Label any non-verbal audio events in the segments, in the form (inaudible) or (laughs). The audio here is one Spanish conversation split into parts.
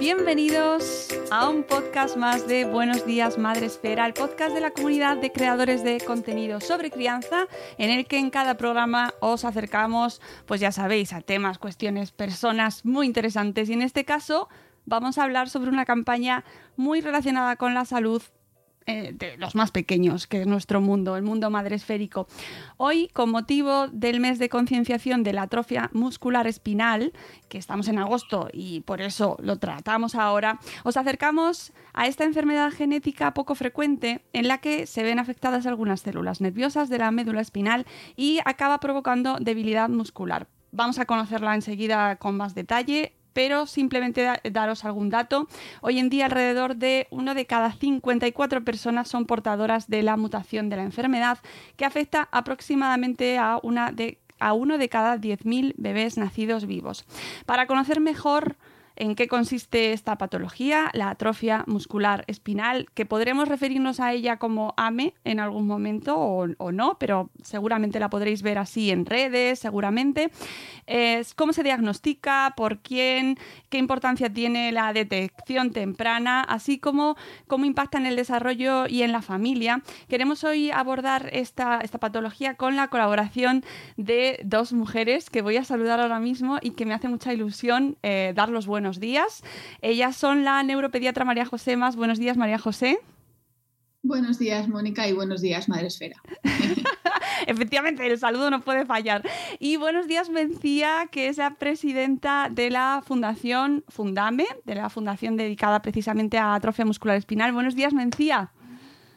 Bienvenidos a un podcast más de Buenos Días Madre Esfera, el podcast de la comunidad de creadores de contenido sobre crianza, en el que en cada programa os acercamos, pues ya sabéis, a temas, cuestiones, personas muy interesantes. Y en este caso vamos a hablar sobre una campaña muy relacionada con la salud eh, de los más pequeños, que es nuestro mundo, el mundo madre esférico. Hoy, con motivo del mes de concienciación de la atrofia muscular espinal, que estamos en agosto y por eso lo tratamos ahora, os acercamos a esta enfermedad genética poco frecuente en la que se ven afectadas algunas células nerviosas de la médula espinal y acaba provocando debilidad muscular. Vamos a conocerla enseguida con más detalle pero simplemente da- daros algún dato. Hoy en día alrededor de uno de cada 54 personas son portadoras de la mutación de la enfermedad que afecta aproximadamente a, a uno de cada 10.000 bebés nacidos vivos. Para conocer mejor en qué consiste esta patología, la atrofia muscular espinal, que podremos referirnos a ella como AME en algún momento o, no, pero seguramente la podréis ver así en redes, seguramente. Es cómo se diagnostica, por quién, qué importancia tiene la detección temprana, así como cómo impacta en el desarrollo y en la familia. Queremos hoy abordar esta, esta patología con la colaboración de dos mujeres que voy a saludar ahora mismo y que me hace mucha ilusión eh, dar los buenos días. Ellas son la neuropediatra María José Más. Buenos días, María José. Buenos días, Mónica, y buenos días, Madre Esfera. (laughs) Efectivamente, el saludo no puede fallar. Y buenos días, Mencía, que es la presidenta de la Fundación Fundame, de la fundación dedicada precisamente a atrofia muscular espinal. Buenos días, Mencía.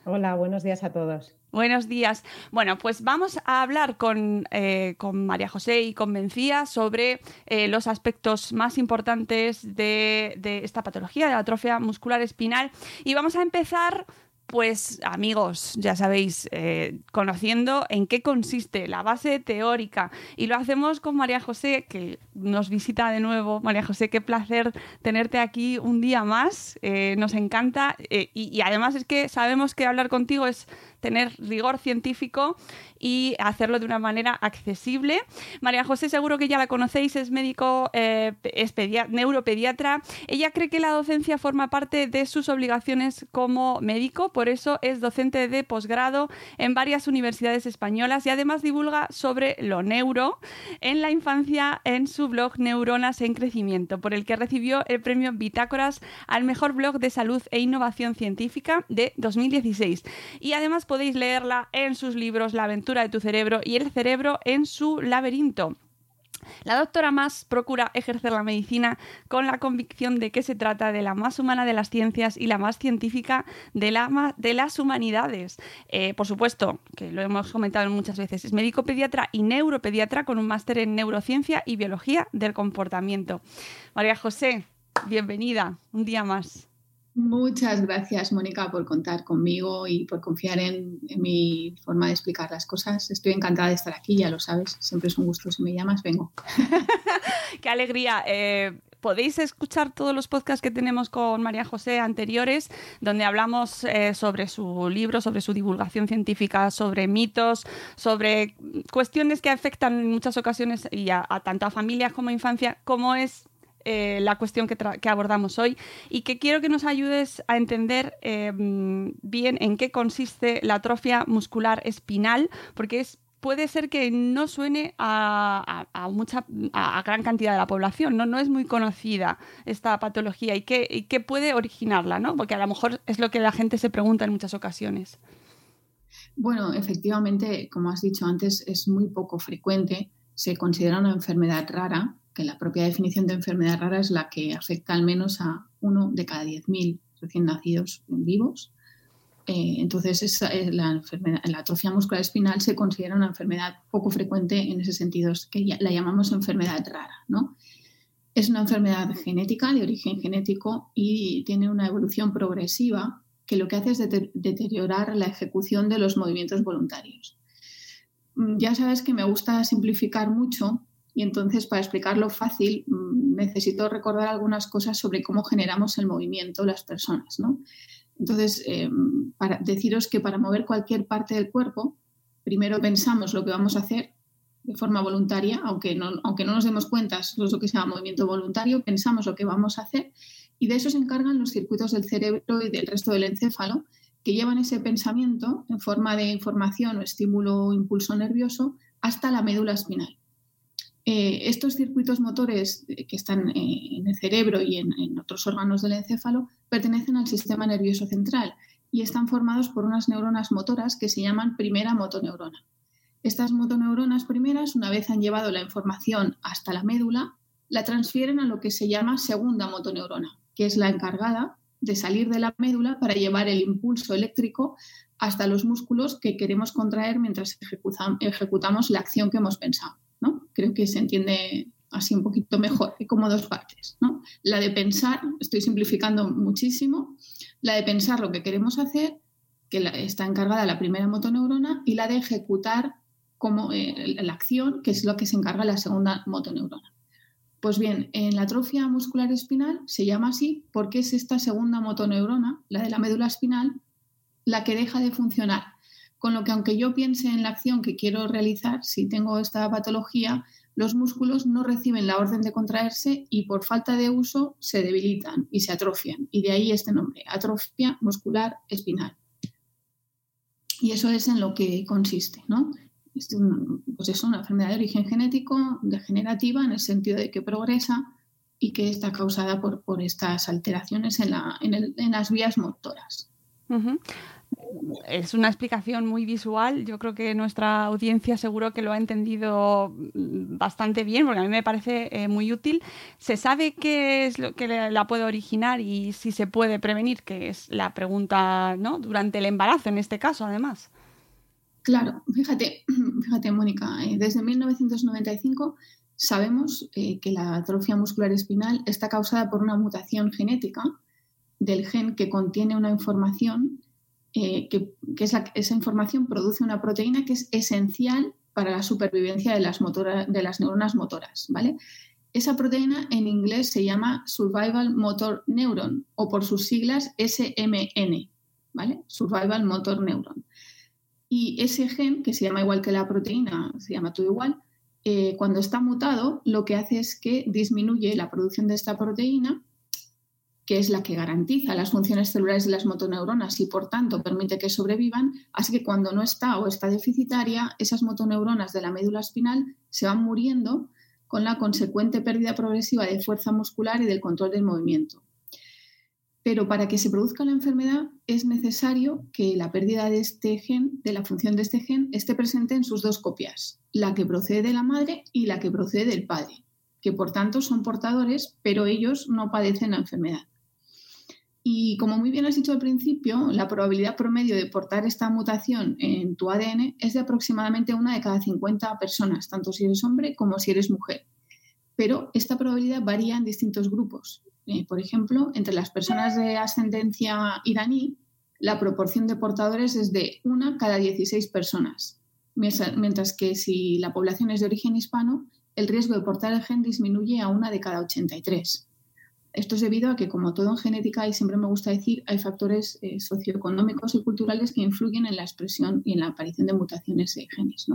Hola, buenos días a todos. Buenos días. Bueno, pues vamos a hablar con, eh, con María José y con Mencía sobre eh, los aspectos más importantes de, de esta patología, de la atrofia muscular espinal. Y vamos a empezar pues amigos, ya sabéis, eh, conociendo en qué consiste la base teórica. Y lo hacemos con María José, que nos visita de nuevo. María José, qué placer tenerte aquí un día más. Eh, nos encanta. y además es que sabemos que hablar contigo es tener rigor científico y hacerlo de una manera accesible. María José, seguro que ya la conocéis, es médico, eh, es pedia- neuropediatra. Ella cree que la docencia forma parte de sus obligaciones como médico, por eso es docente de posgrado en varias universidades españolas y además divulga sobre lo neuro en la infancia en su blog Neuronas en Crecimiento, por el que recibió el premio Bitácoras al mejor blog de salud e innovación científica de 2016. Y además podéis leerla en sus libros La aventura de tu cerebro y El cerebro en su laberinto. La doctora Más procura ejercer la medicina con la convicción de que se trata de la más humana de las ciencias y la más científica de las humanidades. Eh, por supuesto, que lo hemos comentado muchas veces, es médico pediatra y neuropediatra con un máster en neurociencia y biología del comportamiento. María José, bienvenida un día más. Muchas gracias, Mónica, por contar conmigo y por confiar en, mi forma de explicar las cosas. Estoy encantada de estar aquí, ya lo sabes. Siempre es un gusto. Si me llamas, vengo. (laughs) Qué alegría. Eh, podéis escuchar todos los podcasts que tenemos con María José anteriores, donde hablamos eh, sobre su libro, sobre su divulgación científica, sobre mitos, sobre cuestiones que afectan en muchas ocasiones y a, a tanto a familias como a infancia, como es eh, la cuestión que, abordamos hoy y que quiero que nos ayudes a entender em, bien en qué consiste la atrofia muscular espinal, porque es puede ser que no suene a, mucha, a, gran cantidad de la población, ¿no? No es muy conocida esta patología y qué, qué puede originarla, ¿no? Porque a lo mejor es lo que la gente se pregunta en muchas ocasiones. Bueno, efectivamente, como has dicho antes, es muy poco frecuente. Se considera una enfermedad rara, que la propia definición de enfermedad rara es la que afecta al menos a uno de cada 10.000 recién nacidos vivos. Eh, entonces, la, la atrofia muscular espinal se considera una enfermedad poco frecuente en ese sentido, es que la llamamos enfermedad rara. ¿no? Es una enfermedad genética, de origen genético, y tiene una evolución progresiva que lo que hace es deteriorar la ejecución de los movimientos voluntarios. Mm, ya sabes que me gusta simplificar mucho y entonces para explicarlo fácil mm, necesito recordar algunas cosas sobre cómo generamos el movimiento las personas. ¿no? Entonces, eh, para deciros que para mover cualquier parte del cuerpo, primero pensamos lo que vamos a hacer de forma voluntaria, aunque no, aunque no nos demos cuenta, es lo que se llama movimiento voluntario, pensamos lo que vamos a hacer y de eso se encargan los circuitos del cerebro y del resto del encéfalo que llevan ese pensamiento en forma de información o estímulo o impulso nervioso hasta la médula espinal. Eh, estos circuitos motores eh, que están eh, en el cerebro y en, otros órganos del encéfalo pertenecen al sistema nervioso central y están formados por unas neuronas motoras que se llaman primera motoneurona. Estas motoneuronas primeras, una vez han llevado la información hasta la médula, la transfieren a lo que se llama segunda motoneurona, que es la encargada de salir de la médula para llevar el impulso eléctrico hasta los músculos que queremos contraer mientras ejecutamos la acción que hemos pensado. Creo que se entiende así un poquito mejor, hay como dos partes. La de pensar, estoy simplificando muchísimo, la de pensar lo que queremos hacer, que está encargada la primera motoneurona, y la de ejecutar como, eh, la acción, que es lo que se encarga la segunda motoneurona. Pues bien, en la atrofia muscular espinal se llama así porque es esta segunda motoneurona, la de la médula espinal, la que deja de funcionar con lo que aunque yo piense en la acción que quiero realizar, si tengo esta patología, los músculos no reciben la orden de contraerse y por falta de uso se debilitan y se atrofian. Y de ahí este nombre, atrofia muscular espinal. Y eso es en lo que consiste, ¿no? Es pues es una enfermedad de origen genético, degenerativa, en el sentido de que progresa y que está causada por, estas alteraciones en, las vías motoras es una explicación muy visual. Yo creo que nuestra audiencia seguro que lo ha entendido mm, bastante bien, porque a mí me parece eh, muy útil. ¿Se sabe qué es lo que la puede originar y si se puede prevenir? Que es la pregunta, ¿no? Durante el embarazo, en este caso, además. Claro, fíjate, (clears throat) fíjate, Mónica, eh, desde 1995 sabemos eh, que la atrofia muscular espinal está causada por una mutación genética del gen que contiene una información eh, que, esa información produce una proteína que es esencial para la supervivencia de las, neuronas motoras. ¿vale? Esa proteína en inglés se llama Survival Motor Neuron o por sus siglas SMN, ¿vale? Survival Motor Neuron. Y ese gen, que se llama igual que la proteína, se llama todo igual, eh, cuando está mutado, lo que hace es que disminuye la producción de esta proteína que es la que garantiza las funciones celulares de las motoneuronas y por tanto permite que sobrevivan, así que cuando no está o está deficitaria, esas motoneuronas de la médula espinal se van muriendo con la consecuente pérdida progresiva de fuerza muscular y del control del movimiento. Pero para que se produzca la enfermedad es necesario que la pérdida de este gen, de la función de este gen, esté presente en sus dos copias, la que procede de la madre y la que procede del padre, que por tanto son portadores, pero ellos no padecen la enfermedad. Y como muy bien has dicho al principio, la probabilidad promedio de portar esta mutación en tu ADN es de aproximadamente una de cada 50 personas, tanto si eres hombre como si eres mujer. Pero esta probabilidad varía en distintos grupos. Eh, por ejemplo, entre las personas de ascendencia iraní, la proporción de portadores es de una cada 16 personas, mientras que si la población es de origen hispano, el riesgo de portar el gen disminuye a una de cada 83. Esto es debido a que, como todo en genética, y siempre me gusta decir, hay factores eh, socioeconómicos y culturales que influyen en la expresión y en la aparición de mutaciones de genes.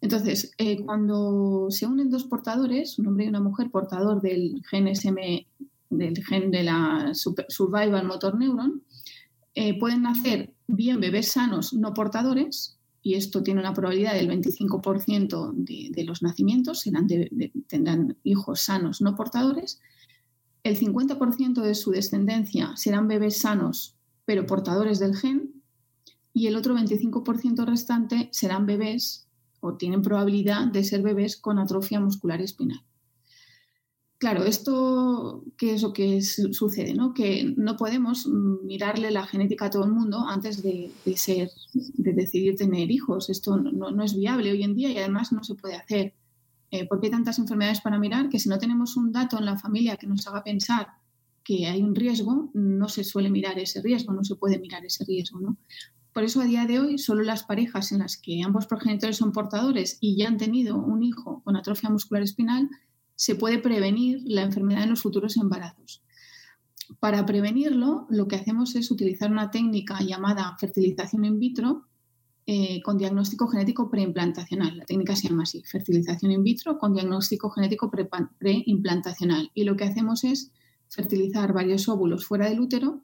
Entonces, eh, cuando se unen dos portadores, un hombre y una mujer portador del gen SM, del gen de la Survival Motor Neuron, eh, pueden nacer bien bebés sanos no portadores, y esto tiene una probabilidad del 25% de, los nacimientos, tendrán hijos sanos no portadores. El 50% de su descendencia serán bebés sanos, pero portadores del gen, y el otro 25% restante serán bebés o tienen probabilidad de ser bebés con atrofia muscular espinal. Claro, esto, ¿qué es lo que sucede? ¿no? Que no podemos mirarle la genética a todo el mundo antes de, ser, de decidir tener hijos. Esto no, es viable hoy en día y además no se puede hacer. Eh, porque hay tantas enfermedades para mirar que si no tenemos un dato en la familia que nos haga pensar que hay un riesgo, no se suele mirar ese riesgo, no se puede mirar ese riesgo. ¿no? Por eso a día de hoy solo las parejas en las que ambos progenitores son portadores y ya han tenido un hijo con atrofia muscular espinal se puede prevenir la enfermedad en los futuros embarazos. Para prevenirlo, lo que hacemos es utilizar una técnica llamada fertilización in vitro eh, con diagnóstico genético preimplantacional. La técnica se llama así, fertilización in vitro con diagnóstico genético preimplantacional. Y lo que hacemos es fertilizar varios óvulos fuera del útero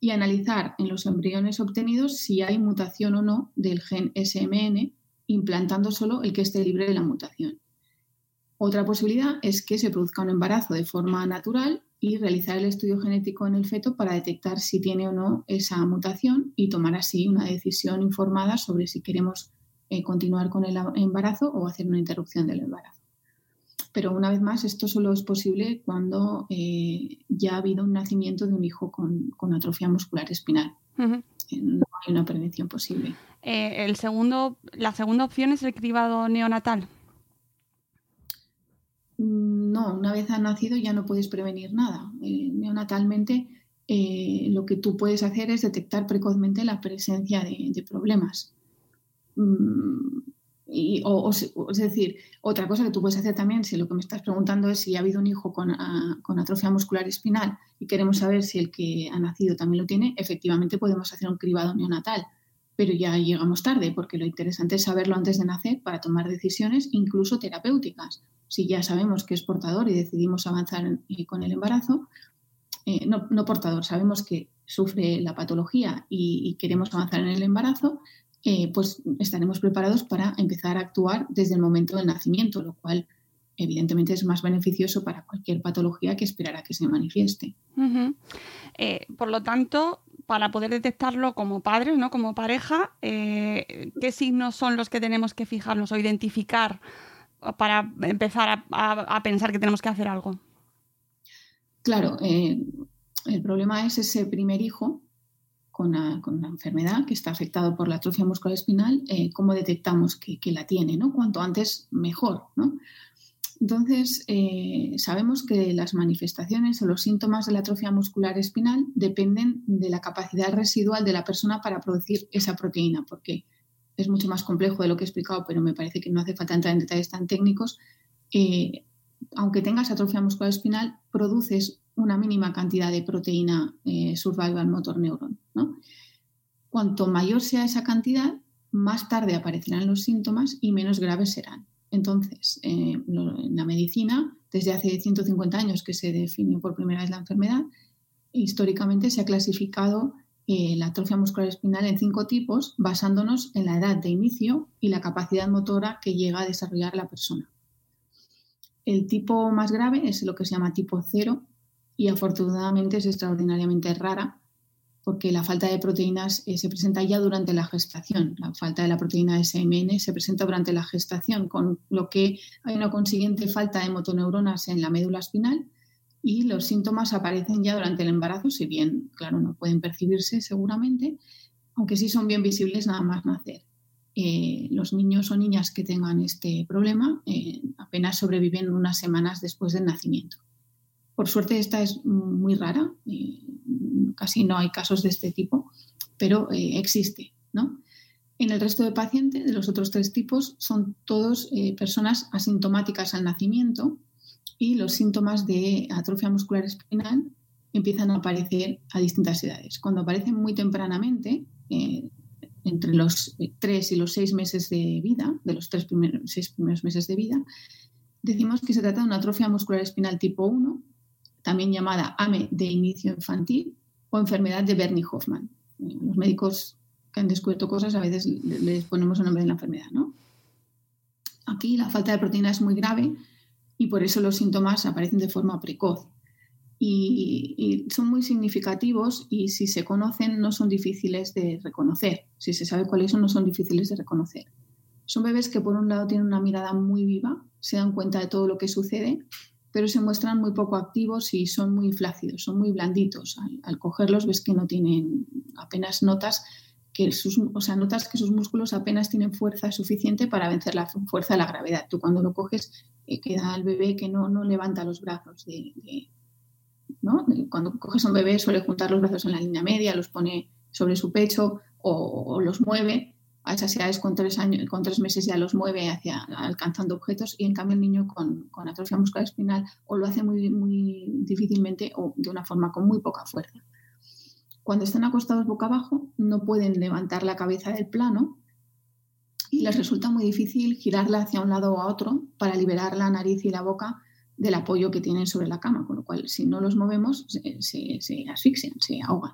y analizar en los embriones obtenidos si hay mutación o no del gen SMN, implantando solo el que esté libre de la mutación. Otra posibilidad es que se produzca un embarazo de forma natural y realizar el estudio genético en el feto para detectar si tiene o no esa mutación y tomar así una decisión informada sobre si queremos eh, continuar con el embarazo o hacer una interrupción del embarazo. Pero una vez más, esto solo es posible cuando eh, ya ha habido un nacimiento de un hijo con, atrofia muscular espinal. No hay una prevención posible. Eh, el segundo, la segunda opción es el cribado neonatal. No, una vez ha nacido ya no puedes prevenir nada. Eh, neonatalmente eh, lo que tú puedes hacer es detectar precozmente la presencia de, problemas. Mm, o, es decir, otra cosa que tú puedes hacer también, si lo que me estás preguntando es si ha habido un hijo ah, con, atrofia muscular espinal y queremos saber si el que ha nacido también lo tiene, efectivamente podemos hacer un cribado neonatal, pero ya llegamos tarde porque lo interesante es saberlo antes de nacer para tomar decisiones incluso terapéuticas si ya sabemos que es portador y decidimos avanzar eh, con el embarazo, eh, no, portador, sabemos que sufre la patología y, queremos avanzar en el embarazo, eh, pues estaremos preparados para empezar a actuar desde el momento del nacimiento, lo cual evidentemente es más beneficioso para cualquier patología que esperar a que se manifieste. por lo tanto, para poder detectarlo como padres, ¿no? como pareja, ¿qué signos son los que tenemos que fijarnos o identificar para empezar a, pensar que tenemos que hacer algo? Claro, eh, el problema es ese primer hijo con una, enfermedad que está afectado por la atrofia muscular espinal, eh, cómo detectamos que, la tiene, ¿no? Cuanto antes, mejor. Entonces, eh, sabemos que las manifestaciones o los síntomas de la atrofia muscular espinal dependen de la capacidad residual de la persona para producir esa proteína, porque es mucho más complejo de lo que he explicado, pero me parece que no hace falta entrar en detalles tan técnicos. Eh, aunque tengas atrofia muscular espinal, produces una mínima cantidad de proteína eh, survival motor neuron. Cuanto mayor sea esa cantidad, más tarde aparecerán los síntomas y menos graves serán. Entonces, eh, en la medicina, desde hace 150 años que se definió por primera vez la enfermedad, históricamente se ha clasificado eh, la atrofia muscular espinal en cinco tipos, basándonos en la edad de inicio y la capacidad motora que llega a desarrollar la persona. El tipo más grave es lo que se llama tipo cero y afortunadamente es extraordinariamente rara porque la falta de proteínas eh, se presenta ya durante la gestación. La falta de la proteína SMN se presenta durante la gestación, con lo que hay una consiguiente falta de motoneuronas en la médula espinal y los síntomas aparecen ya durante el embarazo, si bien, claro, no pueden percibirse seguramente, aunque sí son bien visibles nada más nacer. Eh, los niños o niñas que tengan este problema eh, apenas sobreviven unas semanas después del nacimiento. Por suerte esta es muy rara, eh, casi no hay casos de este tipo, pero existe. ¿no? En el resto de pacientes, de los otros tres tipos, son todos personas asintomáticas al nacimiento, y los síntomas de atrofia muscular espinal empiezan a aparecer a distintas edades. Cuando aparecen muy tempranamente, eh, entre los tres y los seis meses de vida, de los tres primeros, seis primeros meses de vida, decimos que se trata de una atrofia muscular espinal tipo 1, también llamada AME de inicio infantil o enfermedad de Bernie-Hoffman. Los médicos que han descubierto cosas a veces les ponemos el nombre de la enfermedad. ¿no? Aquí la falta de proteína es muy grave y por eso los síntomas aparecen de forma precoz. Y, son muy significativos y si se conocen no son difíciles de reconocer. Si se sabe cuáles son, no son difíciles de reconocer. Son bebés que por un lado tienen una mirada muy viva, se dan cuenta de todo lo que sucede, pero se muestran muy poco activos y son muy flácidos, son muy blanditos. Al, cogerlos ves que no tienen apenas notas o sea, notas que sus músculos apenas tienen fuerza suficiente para vencer la fuerza de la gravedad. Tú cuando lo coges eh, queda el bebé que no, no levanta los brazos. ¿no? Cuando coges a un bebé suele juntar los brazos en la línea media, los pone sobre su pecho o los mueve a esas edades con tres, años, con tres meses ya los mueve hacia alcanzando objetos y en cambio el niño con, con atrofia muscular espinal o lo hace muy, muy difícilmente o de una forma con muy poca fuerza. Cuando están acostados boca abajo no pueden levantar la cabeza del plano y les resulta muy difícil girarla hacia un lado o a otro para liberar la nariz y la boca del apoyo que tienen sobre la cama, con lo cual si no los movemos se, se, asfixian, se ahogan.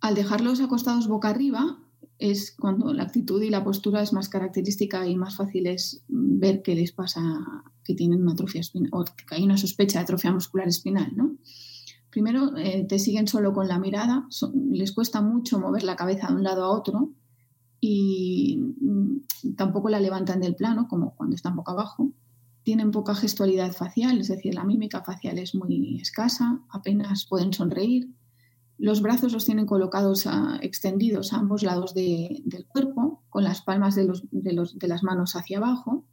Al dejarlos acostados boca arriba, es cuando la actitud y la postura es más característica y más fácil es ver qué les pasa, que tienen una atrofia o que hay una sospecha de atrofia muscular espinal, ¿no? Primero, eh, te siguen solo con la mirada, les cuesta mucho mover la cabeza de un lado a otro y mm, tampoco la levantan del plano, como cuando están boca abajo. Tienen poca gestualidad facial, es decir, la mímica facial es muy escasa, apenas pueden sonreír, los brazos los tienen colocados extendidos a ambos lados del cuerpo, con las palmas de, las manos hacia abajo.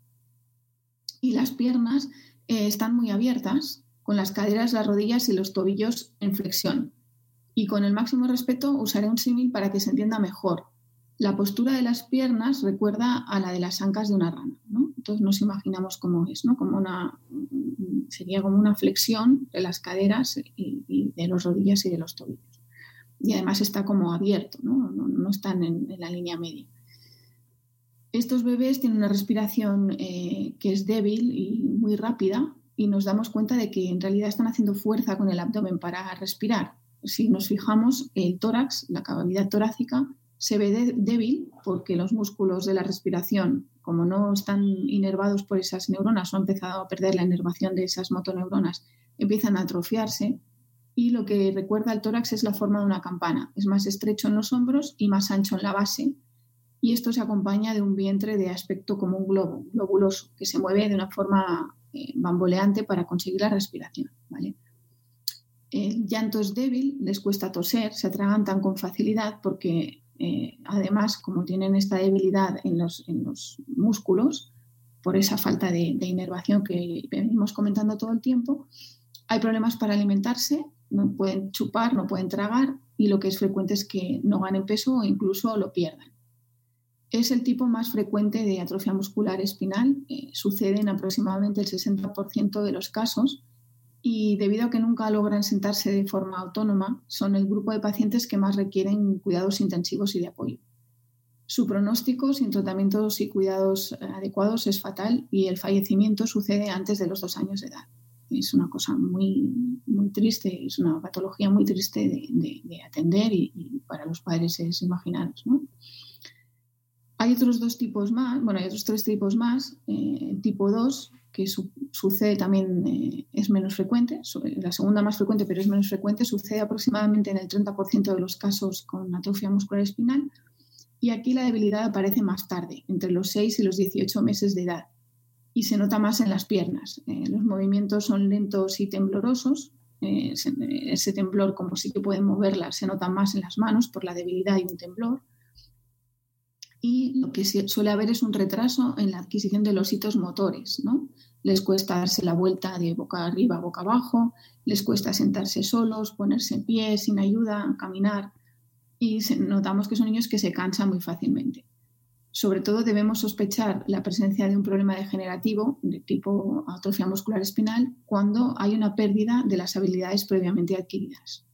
Y las piernas eh, están muy abiertas, con las caderas, las rodillas y los tobillos en flexión. Y con el máximo respeto usaré un símil para que se entienda mejor. La postura de las piernas recuerda a la de las ancas de una rana. Entonces nos imaginamos cómo es, ¿no? como una, sería como una flexión de las caderas y de las rodillas y de los tobillos y además está como abierto, no, no, están en, la línea media. Estos bebés tienen una respiración eh, que es débil y muy rápida y nos damos cuenta de que en realidad están haciendo fuerza con el abdomen para respirar. Si nos fijamos, el tórax, la cavidad torácica, se ve débil porque los músculos de la respiración, como no están inervados por esas neuronas o han empezado a perder la inervación de esas motoneuronas, empiezan a atrofiarse y lo que recuerda al tórax es la forma de una campana. Es más estrecho en los hombros y más ancho en la base. Y esto se acompaña de un vientre de aspecto como un globo, globuloso, que se mueve de una forma eh, bamboleante para conseguir la respiración. El llanto es débil, les cuesta toser, se atragantan con facilidad porque eh, además, como tienen esta debilidad en los, en los músculos, por esa falta de inervación que venimos comentando todo el tiempo, hay problemas para alimentarse no pueden chupar, no pueden tragar y lo que es frecuente es que no ganen peso o incluso lo pierdan. Es el tipo más frecuente de atrofia muscular espinal, eh, sucede en aproximadamente el 60% de los casos y debido a que nunca logran sentarse de forma autónoma, son el grupo de pacientes que más requieren cuidados intensivos y de apoyo. Su pronóstico sin tratamientos y cuidados adecuados es fatal y el fallecimiento sucede antes de los dos años de edad es una cosa muy, muy triste, es una patología muy triste de, atender y, para los padres es imaginaros. ¿no? Hay otros dos tipos más, bueno, hay otros tres tipos más. Eh, tipo 2, que sucede también, eh, es menos frecuente, la segunda más frecuente, pero es menos frecuente, sucede aproximadamente en el 30% de los casos con atrofia muscular espinal. Y aquí la debilidad aparece más tarde, entre los 6 y los 18 meses de edad y se nota más en las piernas. Eh, los movimientos son lentos y temblorosos. Eh, ese temblor, como sí que pueden moverlas, se nota más en las manos por la debilidad y un temblor. Y lo que suele haber es un retraso en la adquisición de los hitos motores. ¿no? Les cuesta darse la vuelta de boca arriba a boca abajo, les cuesta sentarse solos, ponerse en pie sin ayuda, caminar. Y notamos que son niños que se cansan muy fácilmente. Sobre todo debemos sospechar la presencia de un problema degenerativo de tipo atrofia muscular espinal cuando hay una pérdida de las habilidades previamente adquiridas.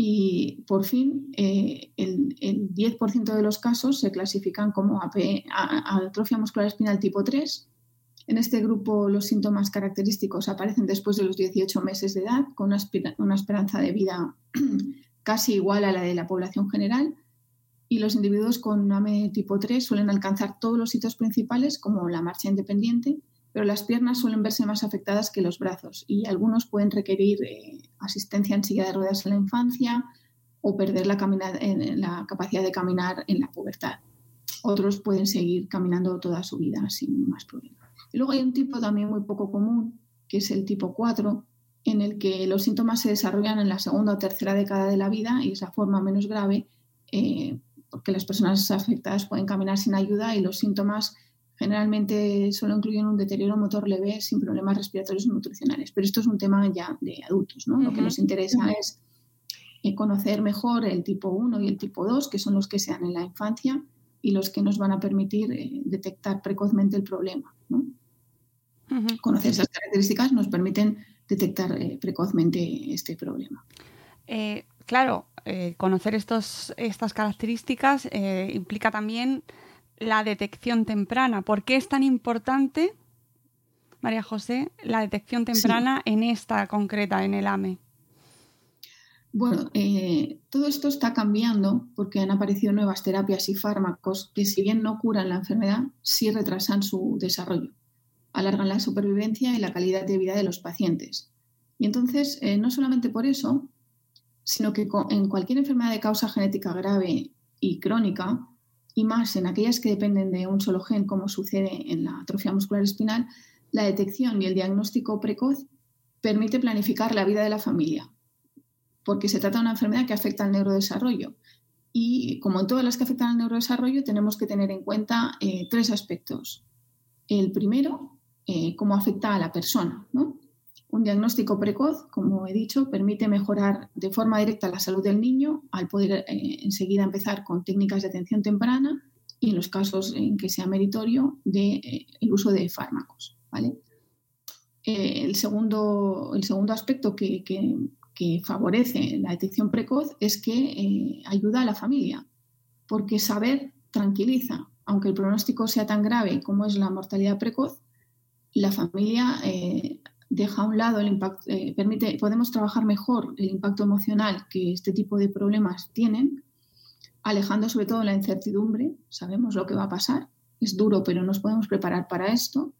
Y por fin eh, el, 10% de los casos se clasifican como atrofia muscular espinal tipo 3. En este grupo los síntomas característicos aparecen después de los 18 meses de edad, con una, esperanza de vida (clears throat) casi igual a la de la población general. Y los individuos con AME tipo 3 suelen alcanzar todos los hitos principales, como la marcha independiente, pero las piernas suelen verse más afectadas que los brazos y algunos pueden requerir eh, asistencia en silla de ruedas en la infancia o perder la, capacidad de caminar en la pubertad. Otros pueden seguir caminando toda su vida sin más problemas. Y luego hay un tipo también muy poco común, que es el tipo 4, en el que los síntomas se desarrollan en la segunda o tercera década de la vida y es la forma menos grave, eh, porque las personas afectadas pueden caminar sin ayuda y los síntomas generalmente solo incluyen un deterioro motor leve sin problemas respiratorios o nutricionales. Pero esto es un tema ya de adultos, ¿no? Lo que nos interesa es eh, conocer mejor el tipo 1 y el tipo 2, que son los que sean en la infancia y los que nos van a permitir eh, detectar precozmente el problema. Conocer esas características nos permiten detectar eh, precozmente este problema. claro, conocer estos, estas características implica también la detección temprana. ¿Por qué es tan importante, María José, la detección temprana en esta concreta, en el AME? Bueno, eh, todo esto está cambiando porque han aparecido nuevas terapias y fármacos que si bien no curan la enfermedad, sí retrasan su desarrollo, alargan la supervivencia y la calidad de vida de los pacientes. Y entonces, eh, no solamente por eso, sino que en cualquier enfermedad de causa genética grave y crónica, y más en aquellas que dependen de un solo gen, como sucede en la atrofia muscular espinal, la detección y el diagnóstico precoz permite planificar la vida de la familia, porque se trata de una enfermedad que afecta al neurodesarrollo. Y como en todas las que afectan al neurodesarrollo, tenemos que tener en cuenta eh, tres aspectos. El primero, eh, cómo afecta a la persona. ¿no? Un diagnóstico precoz, como he dicho, permite mejorar de forma directa la salud del niño al poder eh, enseguida empezar con técnicas de atención temprana y en los casos en que sea meritorio eh, el uso de fármacos. ¿vale? Eh, el, segundo, el segundo aspecto que, que, favorece la detección precoz es que ayuda a la familia, porque saber tranquiliza. Aunque el pronóstico sea tan grave como es la mortalidad precoz, la familia deja a un lado el impacto, eh, permite, podemos trabajar mejor el impacto emocional que este tipo de problemas tienen, alejando sobre todo la incertidumbre, sabemos lo que va a pasar, es duro, pero nos podemos preparar para esto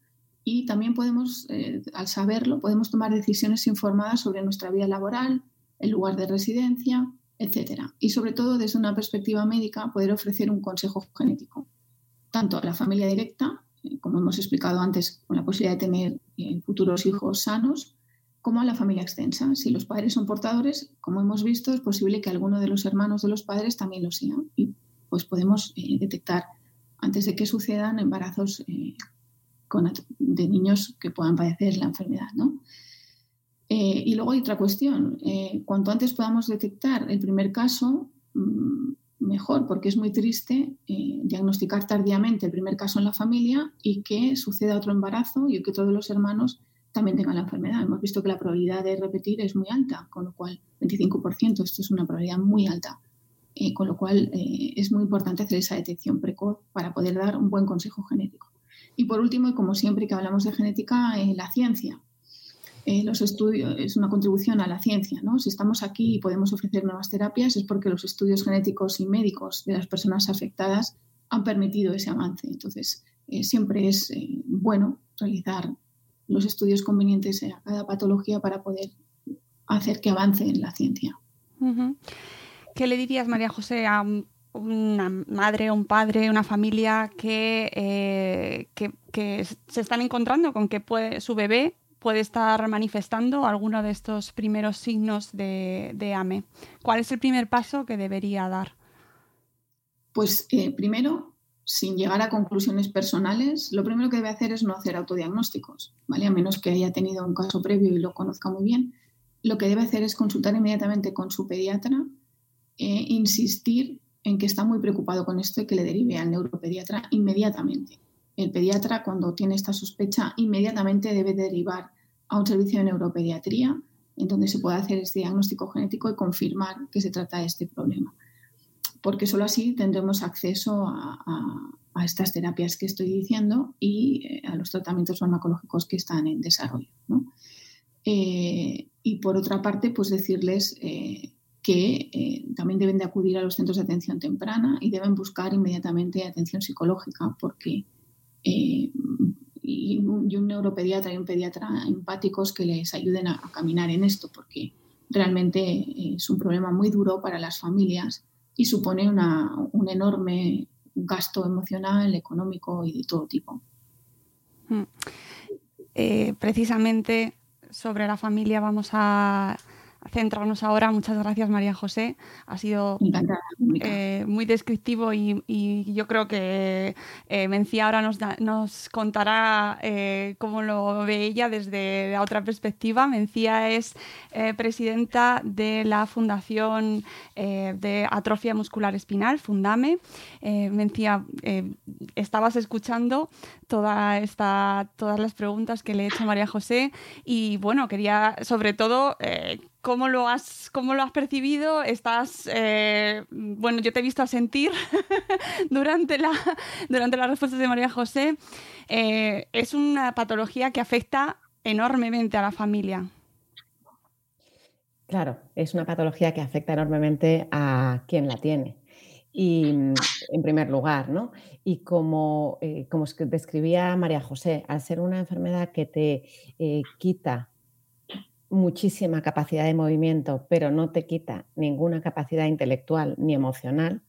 y también podemos, eh, al saberlo, podemos tomar decisiones informadas sobre nuestra vida laboral, el lugar de residencia, etc. Y sobre todo desde una perspectiva médica, poder ofrecer un consejo genético, tanto a la familia directa como hemos explicado antes, con la posibilidad de tener eh, futuros hijos sanos, como a la familia extensa. Si los padres son portadores, como hemos visto, es posible que alguno de los hermanos de los padres también lo sea. Y pues podemos eh, detectar antes de que sucedan embarazos eh, de niños que puedan padecer la enfermedad. y luego hay otra cuestión. cuanto antes podamos detectar el primer caso, mm, mejor, porque es muy triste eh, diagnosticar tardíamente el primer caso en la familia y que suceda otro embarazo y que todos los hermanos también tengan la enfermedad. Hemos visto que la probabilidad de repetir es muy alta, con lo cual 25%, esto es una probabilidad muy alta, eh, con lo cual eh, es muy importante hacer esa detección precoz para poder dar un buen consejo genético. Y por último, y como siempre que hablamos de genética, la ciencia. Eh, los estudios es una contribución a la ciencia. ¿no? Si estamos aquí y podemos ofrecer nuevas terapias es porque los estudios genéticos y médicos de las personas afectadas han permitido ese avance. Entonces, eh, siempre es eh, bueno realizar los estudios convenientes a cada patología para poder hacer que avance en la ciencia. ¿Qué le dirías, María José, a una madre, un padre, una familia que, que, se están encontrando con que puede, su bebé puede estar manifestando alguno de estos primeros signos de, AME. ¿Cuál es el primer paso que debería dar? Pues eh, primero, sin llegar a conclusiones personales, lo primero que debe hacer es no hacer autodiagnósticos, ¿vale? A menos que haya tenido un caso previo y lo conozca muy bien. Lo que debe hacer es consultar inmediatamente con su pediatra, e insistir en que está muy preocupado con esto y que le derive al neuropediatra inmediatamente el pediatra, cuando tiene esta sospecha, inmediatamente debe derivar a un servicio de neuropediatría en donde se pueda hacer este diagnóstico genético y confirmar que se trata de este problema. Porque solo así tendremos acceso a, estas terapias que estoy diciendo y eh, a los tratamientos farmacológicos que están en desarrollo. Eh, y por otra parte, pues decirles eh, que también deben de acudir a los centros de atención temprana y deben buscar inmediatamente atención psicológica porque y un, neuropediatra y un pediatra empáticos que les ayuden a, caminar en esto, porque realmente eh, es un problema muy duro para las familias y supone un enorme gasto emocional, económico y de todo tipo. Mm. Eh, precisamente sobre la familia vamos a centrarnos ahora. Muchas gracias, María José. Ha sido eh, muy descriptivo y, yo creo que eh, Mencía ahora nos, nos contará eh, cómo lo ve ella desde la otra perspectiva. Mencía es presidenta de la Fundación de Atrofia Muscular Espinal, Fundame. Mencía, estabas escuchando toda esta, todas las preguntas que le he hecho a María José y bueno, quería sobre todo ¿Cómo lo has, cómo lo has percibido? Estás, eh, bueno, yo te he visto a sentir (laughs) durante, la, durante las respuestas de María José. Eh, es una patología que afecta enormemente a la familia. Claro, es una patología que afecta enormemente a quien la tiene. Y en primer lugar, ¿no? Y como, eh, como describía María José, al ser una enfermedad que te quita muchísima capacidad de movimiento, pero no te quita ninguna capacidad intelectual ni emocional,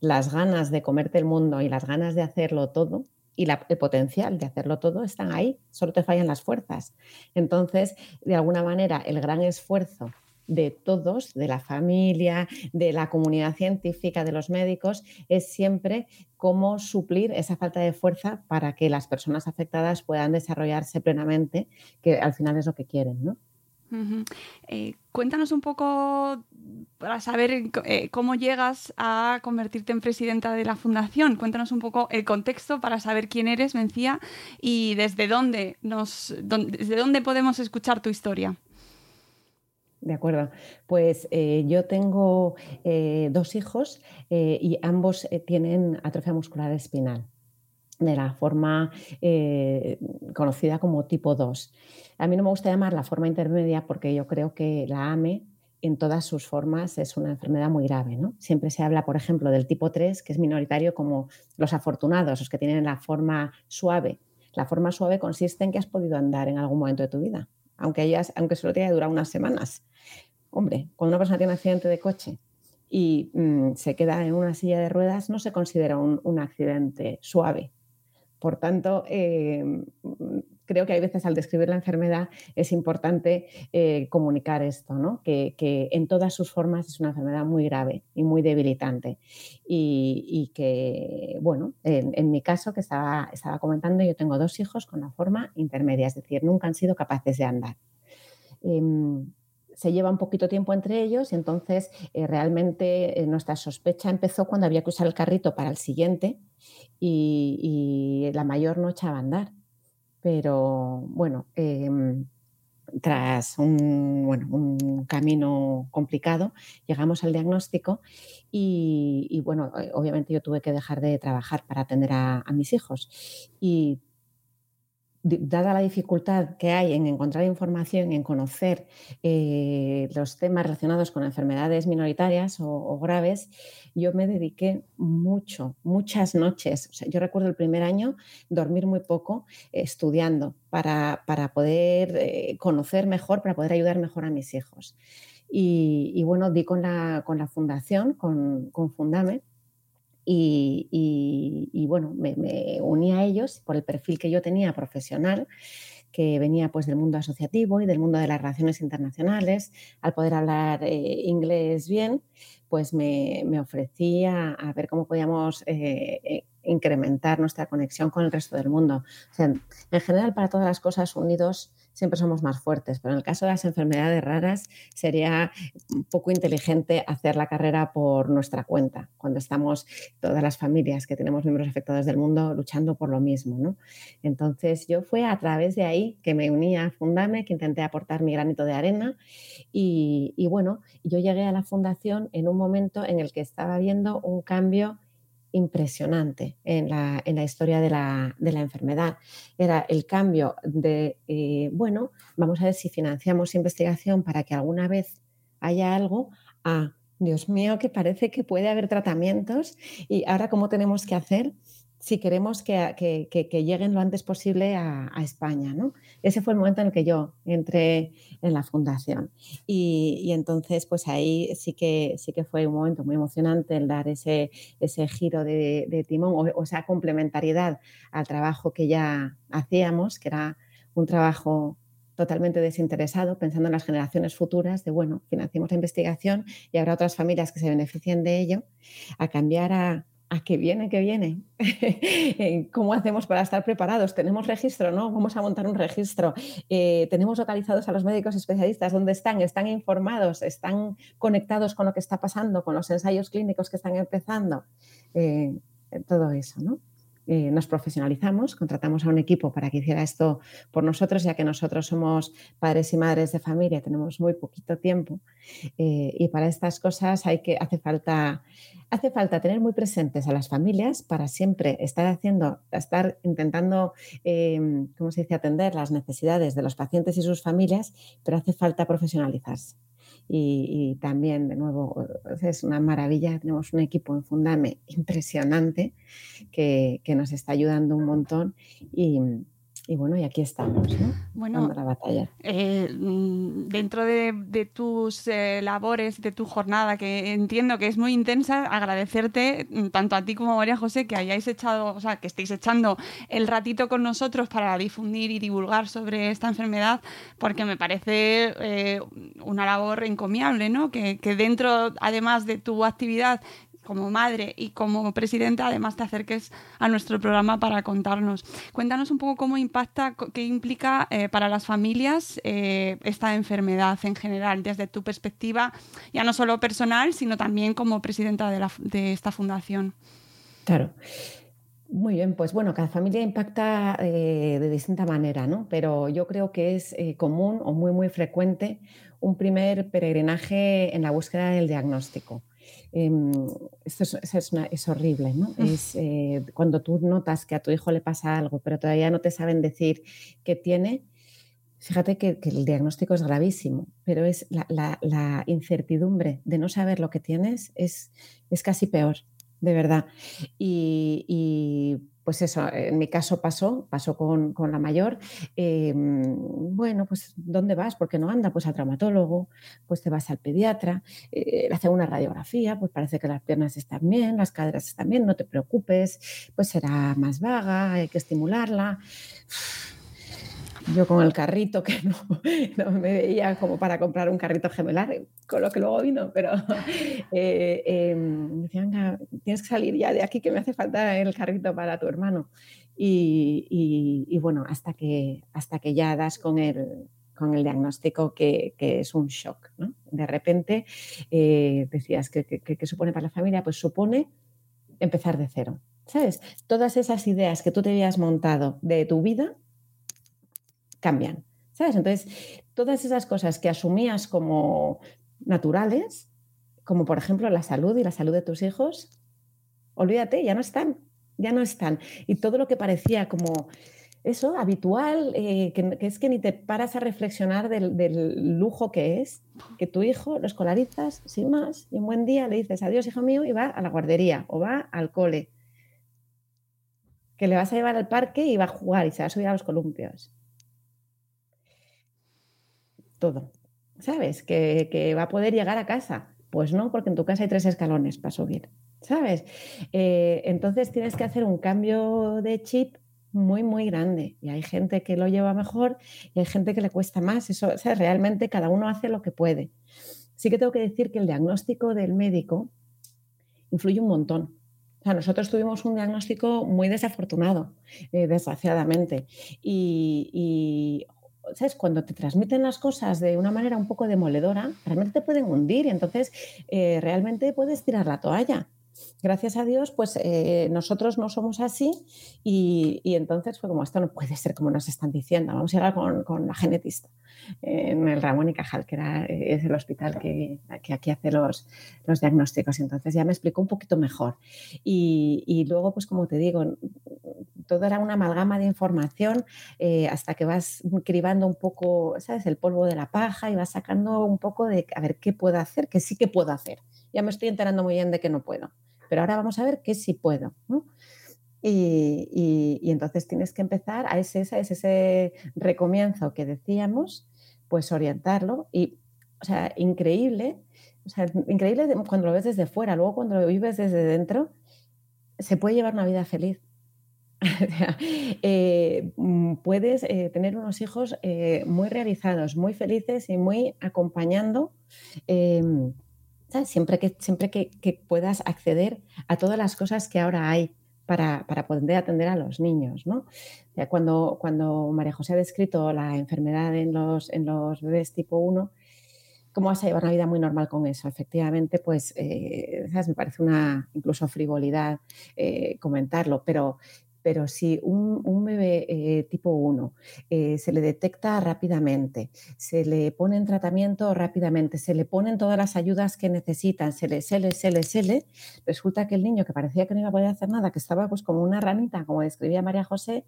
las ganas de comerte el mundo y las ganas de hacerlo todo y el potencial de hacerlo todo están ahí, solo te fallan las fuerzas. Entonces, de alguna manera, el gran esfuerzo de todos, de la familia, de la comunidad científica, de los médicos, es siempre cómo suplir esa falta de fuerza para que las personas afectadas puedan desarrollarse plenamente, que al final es lo que quieren, ¿no? Eh, cuéntanos un poco para saber eh, cómo llegas a convertirte en presidenta de la fundación. Cuéntanos un poco el contexto para saber quién eres, Mencía, y desde dónde nos, desde dónde podemos escuchar tu historia. De acuerdo. Pues eh, yo tengo dos hijos y ambos tienen atrofia muscular espinal de la forma eh, conocida como tipo 2. A mí no me gusta llamar la forma intermedia porque yo creo que la AME en todas sus formas es una enfermedad muy grave. ¿no? Siempre se habla, por ejemplo, del tipo 3, que es minoritario como los afortunados, los que tienen la forma suave. La forma suave consiste en que has podido andar en algún momento de tu vida, aunque, hayas, aunque solo te haya durado unas semanas. Hombre, cuando una persona tiene un accidente de coche y mm, se queda en una silla de ruedas, no se considera un accidente suave, por tanto, em, creo que hay veces al describir la enfermedad es importante eh, comunicar esto, ¿no? que, en todas sus formas es una enfermedad muy grave y muy debilitante. Y, que, bueno, en, mi caso que estaba, estaba comentando, yo tengo dos hijos con la forma intermedia, es decir, nunca han sido capaces de andar. Em, se lleva un poquito tiempo entre ellos y entonces eh, realmente eh, nuestra sospecha empezó cuando había que usar el carrito para el siguiente y, la mayor no echaba a andar. Pero bueno, em, tras un, bueno, un, camino complicado, llegamos al diagnóstico y, bueno, eh, obviamente yo tuve que dejar de trabajar para atender a, a mis hijos. Y dada la dificultad que hay en encontrar información, en conocer eh, los temas relacionados con enfermedades minoritarias o, graves, yo me dediqué mucho, muchas noches. yo recuerdo el primer año dormir muy poco estudiando para, poder eh, conocer mejor, para poder ayudar mejor a mis hijos. Y, bueno, di con la, con la fundación, con, con Fundame, y, bueno, me, uní a ellos por el perfil que yo tenía profesional, que venía pues del mundo asociativo y del mundo de las relaciones internacionales. Al poder hablar eh, inglés bien, pues me, me ofrecí a, ver cómo podíamos eh, eh, incrementar nuestra conexión con el resto del mundo. en general, para todas las cosas unidos siempre somos más fuertes, pero en el caso de las enfermedades raras sería un poco inteligente hacer la carrera por nuestra cuenta, cuando estamos todas las familias que tenemos miembros afectados del mundo luchando por lo mismo. ¿no? Entonces yo fue a través de ahí que me uní a Fundame, que intenté aportar mi granito de arena y, y bueno, yo llegué a la fundación en un momento en el que estaba viendo un cambio impresionante en la, historia de la, enfermedad. Era el cambio de, eh, bueno, vamos a ver si financiamos investigación para que alguna vez haya algo, a, Dios mío, que parece que puede haber tratamientos y ahora cómo tenemos que hacer si queremos que, lleguen lo antes posible a, España. ¿no? Ese fue el momento en el que yo entré en la fundación. Y, entonces, pues ahí sí que, sí que fue un momento muy emocionante el dar ese, ese giro de, timón o, esa complementariedad al trabajo que ya hacíamos, que era un trabajo totalmente desinteresado, pensando en las generaciones futuras, de bueno, financiamos la investigación y habrá otras familias que se beneficien de ello, a cambiar a ¿A qué viene? ¿Qué viene? (laughs) ¿Cómo hacemos para estar preparados? ¿Tenemos registro? ¿No? Vamos a montar un registro. Eh, ¿Tenemos localizados a los médicos especialistas? ¿Dónde están? ¿Están informados? ¿Están conectados con lo que está pasando? ¿Con los ensayos clínicos que están empezando? Eh, todo eso, ¿no? Eh, nos profesionalizamos, contratamos a un equipo para que hiciera esto por nosotros, ya que nosotros somos padres y madres de familia, tenemos muy poquito tiempo eh, y para estas cosas hay que, hace, falta, hace falta tener muy presentes a las familias para siempre estar haciendo, estar intentando, eh, ¿cómo se dice?, atender las necesidades de los pacientes y sus familias, pero hace falta profesionalizarse y, también, de nuevo, es una maravilla. Tenemos un equipo en Fundame impresionante que, que nos está ayudando un montón y bueno, y aquí estamos, ¿no? Bueno, la batalla. Eh, mm, dentro de, tus eh, labores, de tu jornada, que entiendo que es muy intensa, agradecerte mm, tanto a ti como a María José que hayáis echado, o sea, que estéis echando el ratito con nosotros para difundir y divulgar sobre esta enfermedad, porque me parece eh, una labor encomiable, ¿no? Que, que dentro, además de tu actividad, como madre y como presidenta, además te acerques a nuestro programa para contarnos. Cuéntanos un poco cómo impacta, qué implica eh, para las familias eh, esta enfermedad en general, desde tu perspectiva, ya no solo personal, sino también como presidenta de, esta fundación. Claro. Muy bien, pues bueno, cada familia impacta eh, de distinta manera, ¿no? Pero yo creo que es común o muy, muy frecuente un primer peregrinaje en la búsqueda del diagnóstico. Em, esto es, horrible, ¿no? Es eh, cuando tú notas que a tu hijo le pasa algo, pero todavía no te saben decir qué tiene. Fíjate que, el diagnóstico es gravísimo, pero es la, incertidumbre de no saber lo que tienes es, es casi peor, de verdad. y pues eso, en mi caso pasó, pasó con, la mayor. Em, bueno, pues ¿dónde vas? ¿Por qué no anda? Pues al traumatólogo, pues te vas al pediatra, eh, le hace una radiografía, pues parece que las piernas están bien, las caderas están bien, no te preocupes, pues será más vaga, hay que estimularla yo con el carrito que (laughs) no, me veía como para comprar un carrito gemelar, con lo que luego vino, pero (laughs) eh, em, me decían, tienes que salir ya de aquí que me hace falta el carrito para tu hermano. Y, bueno, hasta que, hasta que ya das con el, con el diagnóstico que, es un shock. De repente eh, decías que, que supone para la familia, pues supone empezar de cero. ¿Sabes? Todas esas ideas que tú te habías montado de tu vida cambian. ¿Sabes? Entonces, todas esas cosas que asumías como naturales, como por ejemplo la salud y la salud de tus hijos, olvídate, ya no están, ya no están. Y todo lo que parecía como eso, habitual, eh, que, es que ni te paras a reflexionar del, del, lujo que es, que tu hijo lo escolarizas sin más y un buen día le dices adiós, hijo mío, y va a la guardería o va al cole. Que le vas a llevar al parque y va a jugar y se va a subir a los columpios todo. ¿Sabes? Que, va a poder llegar a casa. Pues no, porque en tu casa hay tres escalones para subir. ¿Sabes? Eh, entonces tienes que hacer un cambio de chip muy, muy grande. Y hay gente que lo lleva mejor y hay gente que le cuesta más. Eso, realmente cada uno hace lo que puede. Sí que tengo que decir que el diagnóstico del médico influye un montón. O sea, nosotros tuvimos un diagnóstico muy desafortunado, eh, desgraciadamente. y, ¿sabes? Cuando te transmiten las cosas de una manera un poco demoledora, realmente te pueden hundir y entonces eh, realmente puedes tirar la toalla. Gracias a Dios, pues eh, nosotros no somos así y, entonces fue como, esto no puede ser como nos están diciendo, vamos a ir con, la genetista en el Ramón y Cajal, que era, eh, es el hospital que, aquí hace los, diagnósticos. Entonces ya me explicó un poquito mejor. Y, luego, pues como te digo, todo era una amalgama de información eh, hasta que vas cribando un poco, ¿sabes?, el polvo de la paja y vas sacando un poco de, a ver, ¿qué puedo hacer? ¿Qué sí que puedo hacer? Ya me estoy enterando muy bien de que no puedo, pero ahora vamos a ver qué sí puedo. Y, entonces tienes que empezar a ese, ese, ese recomienzo que decíamos, pues orientarlo y, o sea, increíble, o sea, increíble cuando lo ves desde fuera, luego cuando lo vives desde dentro, se puede llevar una vida feliz. (laughs) Eh, puedes eh, tener unos hijos eh, muy realizados, muy felices y muy acompañando, em, siempre, que, siempre que, puedas acceder a todas las cosas que ahora hay para, poder atender a los niños. ¿no? Cuando, cuando María José ha descrito la enfermedad en los, en los bebés tipo 1, ¿cómo vas a llevar una vida muy normal con eso? Efectivamente, pues eh, me parece una incluso frivolidad eh, comentarlo, pero pero si un, bebé eh, tipo 1 eh, se le detecta rápidamente, se le pone en tratamiento rápidamente, se le ponen todas las ayudas que necesitan, se le, se le, se le, se le, resulta que el niño que parecía que no iba a poder hacer nada, que estaba pues como una ranita, como describía María José,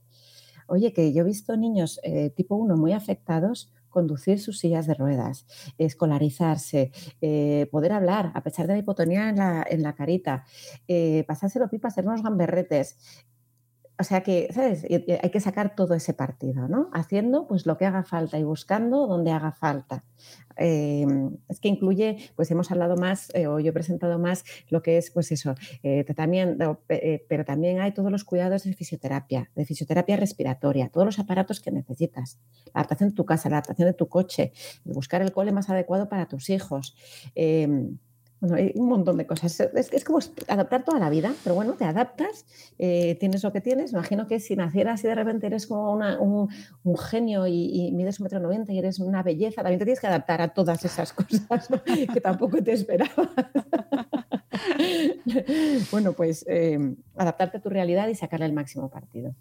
oye, que yo he visto niños eh, tipo 1 muy afectados conducir sus sillas de ruedas, escolarizarse, poder hablar a pesar de la hipotonía en la, en la carita, pasárselo pipa, hacer unos gamberretes, o sea que, ¿sabes? Hay que sacar todo ese partido, ¿no? Haciendo pues lo que haga falta y buscando donde haga falta. Em, es que incluye, pues hemos hablado más, eh, o yo he presentado más lo que es, pues eso, eh, tratamiento, eh, pero también hay todos los cuidados de fisioterapia, de fisioterapia respiratoria, todos los aparatos que necesitas, la adaptación de tu casa, la adaptación de tu coche, buscar el cole más adecuado para tus hijos. Bueno, hay un montón de cosas. Es, como adaptar toda la vida, pero bueno, te adaptas, eh, tienes lo que tienes. Imagino que si nacieras y de repente eres como un, genio y, mides un metro noventa y eres una belleza, también te tienes que adaptar a todas esas cosas (laughs) que tampoco te esperaba. (laughs) bueno, pues eh, adaptarte a tu realidad y sacarle el máximo partido.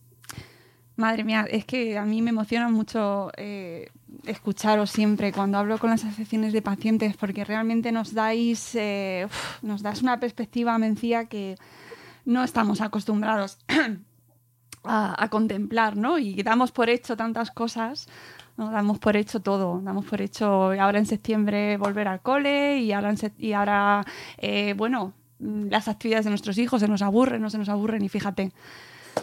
Madre mía, es que a mí me emociona mucho eh, escucharos siempre cuando hablo con las asociaciones de pacientes porque realmente nos dais, eh, nos das una perspectiva, Mencía, que no estamos acostumbrados (clears throat) a, contemplar, ¿no? Y damos por hecho tantas cosas, ¿no? damos por hecho todo, damos por hecho ahora en septiembre volver al cole y ahora, y ahora eh, bueno, las actividades de nuestros hijos se nos aburren, no se nos aburren y fíjate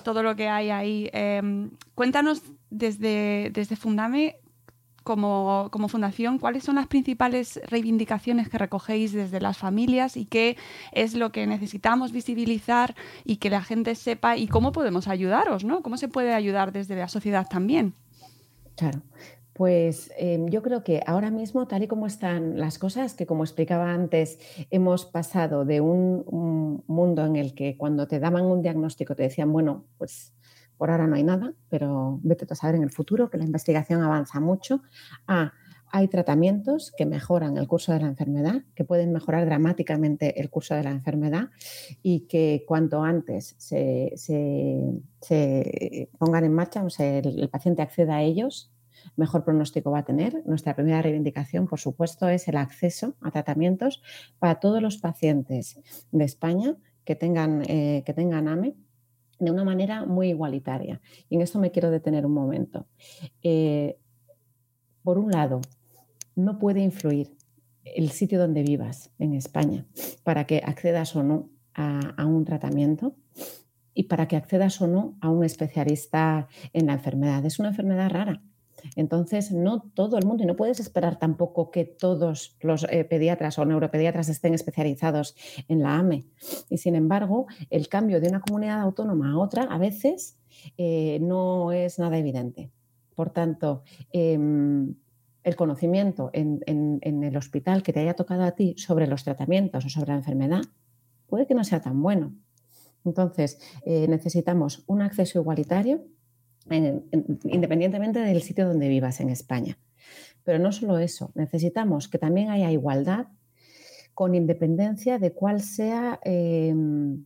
todo lo que hay ahí. Em, cuéntanos desde, desde Fundame, como, como, fundación, cuáles son las principales reivindicaciones que recogéis desde las familias y qué es lo que necesitamos visibilizar y que la gente sepa y cómo podemos ayudaros, ¿no? ¿Cómo se puede ayudar desde la sociedad también? Claro. Pues em, yo creo que ahora mismo, tal y como están las cosas, que como explicaba antes, hemos pasado de un, mundo en el que cuando te daban un diagnóstico te decían, bueno, pues por ahora no hay nada, pero vete a saber en el futuro que la investigación avanza mucho, a hay tratamientos que mejoran el curso de la enfermedad, que pueden mejorar dramáticamente el curso de la enfermedad y que cuanto antes se, pongan en marcha, o sea, el paciente acceda a ellos, mejor pronóstico va a tener. Nuestra primera reivindicación, por supuesto, es el acceso a tratamientos para todos los pacientes de España que tengan, eh, que tengan AME de una manera muy igualitaria. Y en esto me quiero detener un momento. Eh, por un lado, no puede influir el sitio donde vivas en España para que accedas o no a, un tratamiento y para que accedas o no a un especialista en la enfermedad. Es una enfermedad rara entonces, no todo el mundo, y no puedes esperar tampoco que todos los eh, pediatras o neuropediatras estén especializados en la AME. Y sin embargo, el cambio de una comunidad autónoma a otra a veces eh, no es nada evidente. Por tanto, em, el conocimiento en, el hospital que te haya tocado a ti sobre los tratamientos o sobre la enfermedad puede que no sea tan bueno. Entonces, eh, necesitamos un acceso igualitario independientemente del sitio donde vivas en España. Pero no solo eso, necesitamos que también haya igualdad con independencia de cuál sea em,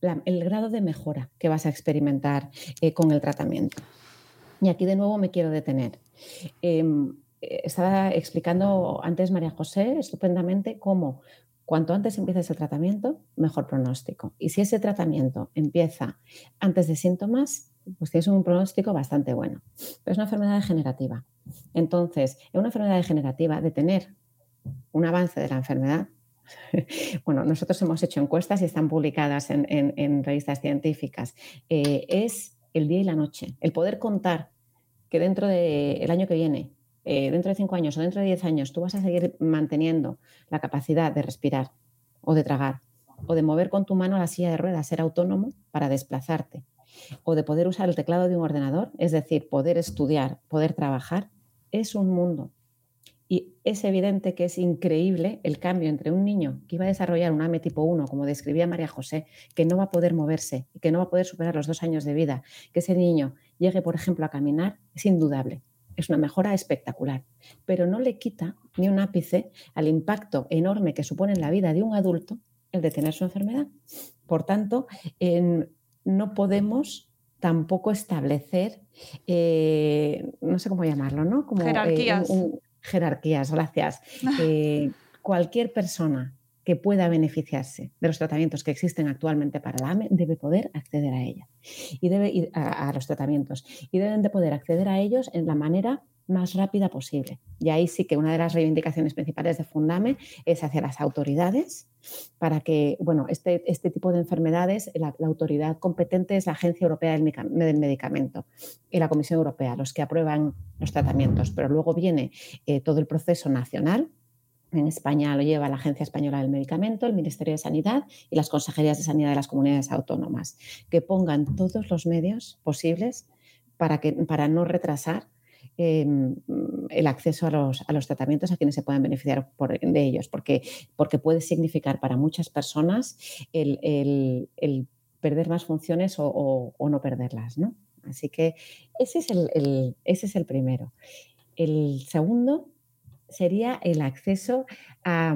el grado de mejora que vas a experimentar eh, con el tratamiento. Y aquí de nuevo me quiero detener. Em, estaba explicando antes María José estupendamente cómo cuanto antes empieces el tratamiento, mejor pronóstico. Y si ese tratamiento empieza antes de síntomas, pues tienes un pronóstico bastante bueno. Pero es una enfermedad degenerativa. Entonces, en una enfermedad degenerativa, de tener un avance de la enfermedad, (laughs) bueno, nosotros hemos hecho encuestas y están publicadas en, revistas científicas, eh, es el día y la noche. El poder contar que dentro del año que viene, eh, dentro de cinco años o dentro de diez años, tú vas a seguir manteniendo la capacidad de respirar o de tragar o de mover con tu mano la silla de ruedas, ser autónomo para desplazarte o de poder usar el teclado de un ordenador, es decir, poder estudiar, poder trabajar, es un mundo. Y es evidente que es increíble el cambio entre un niño que iba a desarrollar un AME tipo 1, como describía María José, que no va a poder moverse y que no va a poder superar los dos años de vida, que ese niño llegue, por ejemplo, a caminar, es indudable. Es una mejora espectacular, pero no le quita ni un ápice al impacto enorme que supone en la vida de un adulto el de tener su enfermedad. Por tanto, no podemos tampoco establecer, eh, no sé cómo llamarlo, ¿no? Como, eh, jerarquías. jerarquías, gracias. (laughs) Eh, cualquier persona que pueda beneficiarse de los tratamientos que existen actualmente para la AME debe poder acceder a ella y debe ir a, los tratamientos y deben de poder acceder a ellos en la manera más rápida posible. Y ahí sí que una de las reivindicaciones principales de Fundame es hacia las autoridades para que, bueno, este, este tipo de enfermedades, la, autoridad competente es la Agencia Europea del, Medicamento y la Comisión Europea, los que aprueban los tratamientos, pero luego viene eh, todo el proceso nacional. En España lo lleva la Agencia Española del Medicamento, el Ministerio de Sanidad y las Consejerías de Sanidad de las comunidades autónomas, que pongan todos los medios posibles para, que, para no retrasar Em, el acceso a los, tratamientos a quienes se puedan beneficiar de ellos, porque, porque puede significar para muchas personas el, perder más funciones o, no perderlas. ¿no? Así que ese es el, ese es el primero. El segundo sería el acceso a,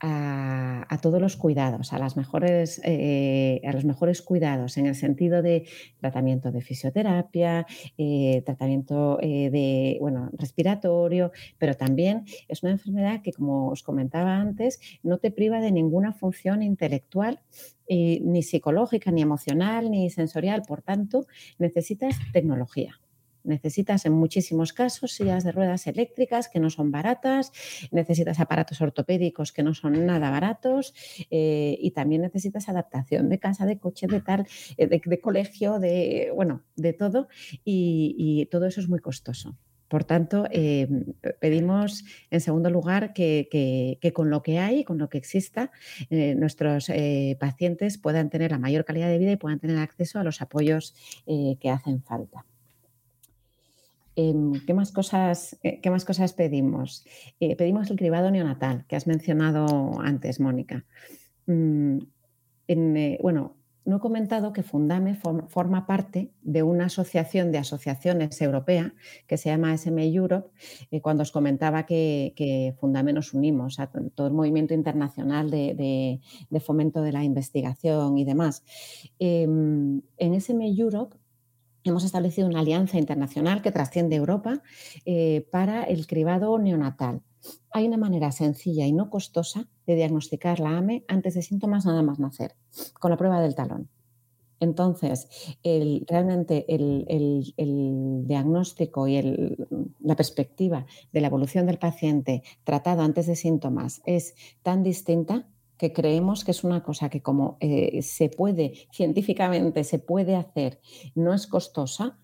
a, todos los cuidados, a, las mejores, eh, a los mejores cuidados en el sentido de tratamiento de fisioterapia, eh, tratamiento eh, de, bueno, respiratorio, pero también es una enfermedad que, como os comentaba antes, no te priva de ninguna función intelectual ni psicológica, ni emocional, ni sensorial. Por tanto, necesitas tecnología. Necesitas en muchísimos casos sillas de ruedas eléctricas que no son baratas, necesitas aparatos ortopédicos que no son nada baratos eh, y también necesitas adaptación de casa, de coche, de tal, eh, de, colegio, de bueno, de todo y, todo eso es muy costoso. Por tanto, eh, pedimos en segundo lugar que, con lo que hay, con lo que exista, nuestros pacientes puedan tener la mayor calidad de vida y puedan tener acceso a los apoyos que hacen falta. Em, ¿qué, más cosas, eh, ¿Qué más cosas pedimos? Eh, pedimos el cribado neonatal, que has mencionado antes, Mónica. Mm, eh, bueno, no he comentado que Fundame forma parte de una asociación de asociaciones europea que se llama SM Europe, cuando os comentaba que, Fundame nos unimos a todo el movimiento internacional de, de fomento de la investigación y demás. Em, en SM Europe hemos establecido una alianza internacional que trasciende Europa eh, para el cribado neonatal. Hay una manera sencilla y no costosa de diagnosticar la AME antes de síntomas nada más nacer, con la prueba del talón. Entonces, realmente el, diagnóstico y la perspectiva de la evolución del paciente tratado antes de síntomas es tan distinta que creemos que es una cosa que como eh, se puede, científicamente se puede hacer, no es costosa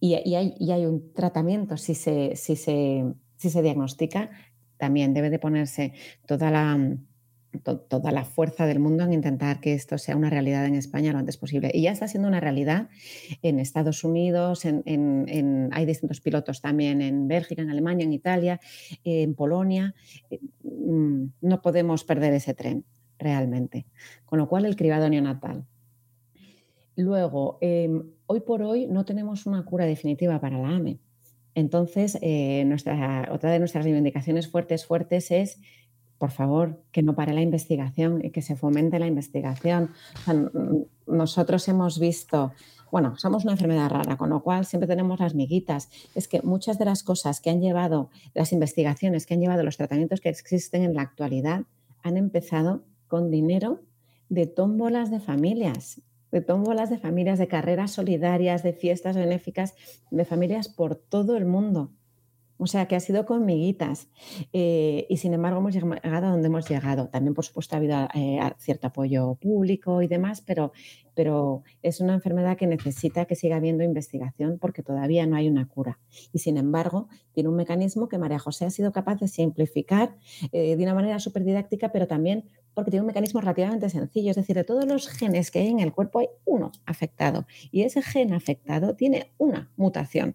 y, hay, un tratamiento si se, si, si se diagnostica, también debe de ponerse toda la toda la fuerza del mundo en intentar que esto sea una realidad en España lo antes posible. Y ya está siendo una realidad en Estados Unidos, en, hay distintos pilotos también en Bélgica, en Alemania, en Italia, en Polonia. Mm, no podemos perder ese tren realmente. Con lo cual, el cribado neonatal. Luego, em, hoy por hoy no tenemos una cura definitiva para la AME. Entonces, eh, nuestra, otra de nuestras reivindicaciones fuertes, fuertes es, por favor, que no pare la investigación y que se fomente la investigación. nosotros hemos visto, bueno, somos una enfermedad rara, con lo cual siempre tenemos las miguitas. Es que muchas de las cosas que han llevado, las investigaciones que han llevado los tratamientos que existen en la actualidad, han empezado con dinero de tómbolas de familias de tómbolas de familias, de carreras solidarias, de fiestas benéficas, de familias por todo el mundo. O sea, que ha sido con miguitas. Eh, y sin embargo, hemos llegado a donde hemos llegado. También, por supuesto, ha habido eh, cierto apoyo público y demás, pero, pero es una enfermedad que necesita que siga habiendo investigación porque todavía no hay una cura. Y sin embargo, tiene un mecanismo que María José ha sido capaz de simplificar eh, de una manera súper didáctica, pero también porque tiene un mecanismo relativamente sencillo. Es decir, de todos los genes que hay en el cuerpo hay uno afectado. Y ese gen afectado tiene una mutación.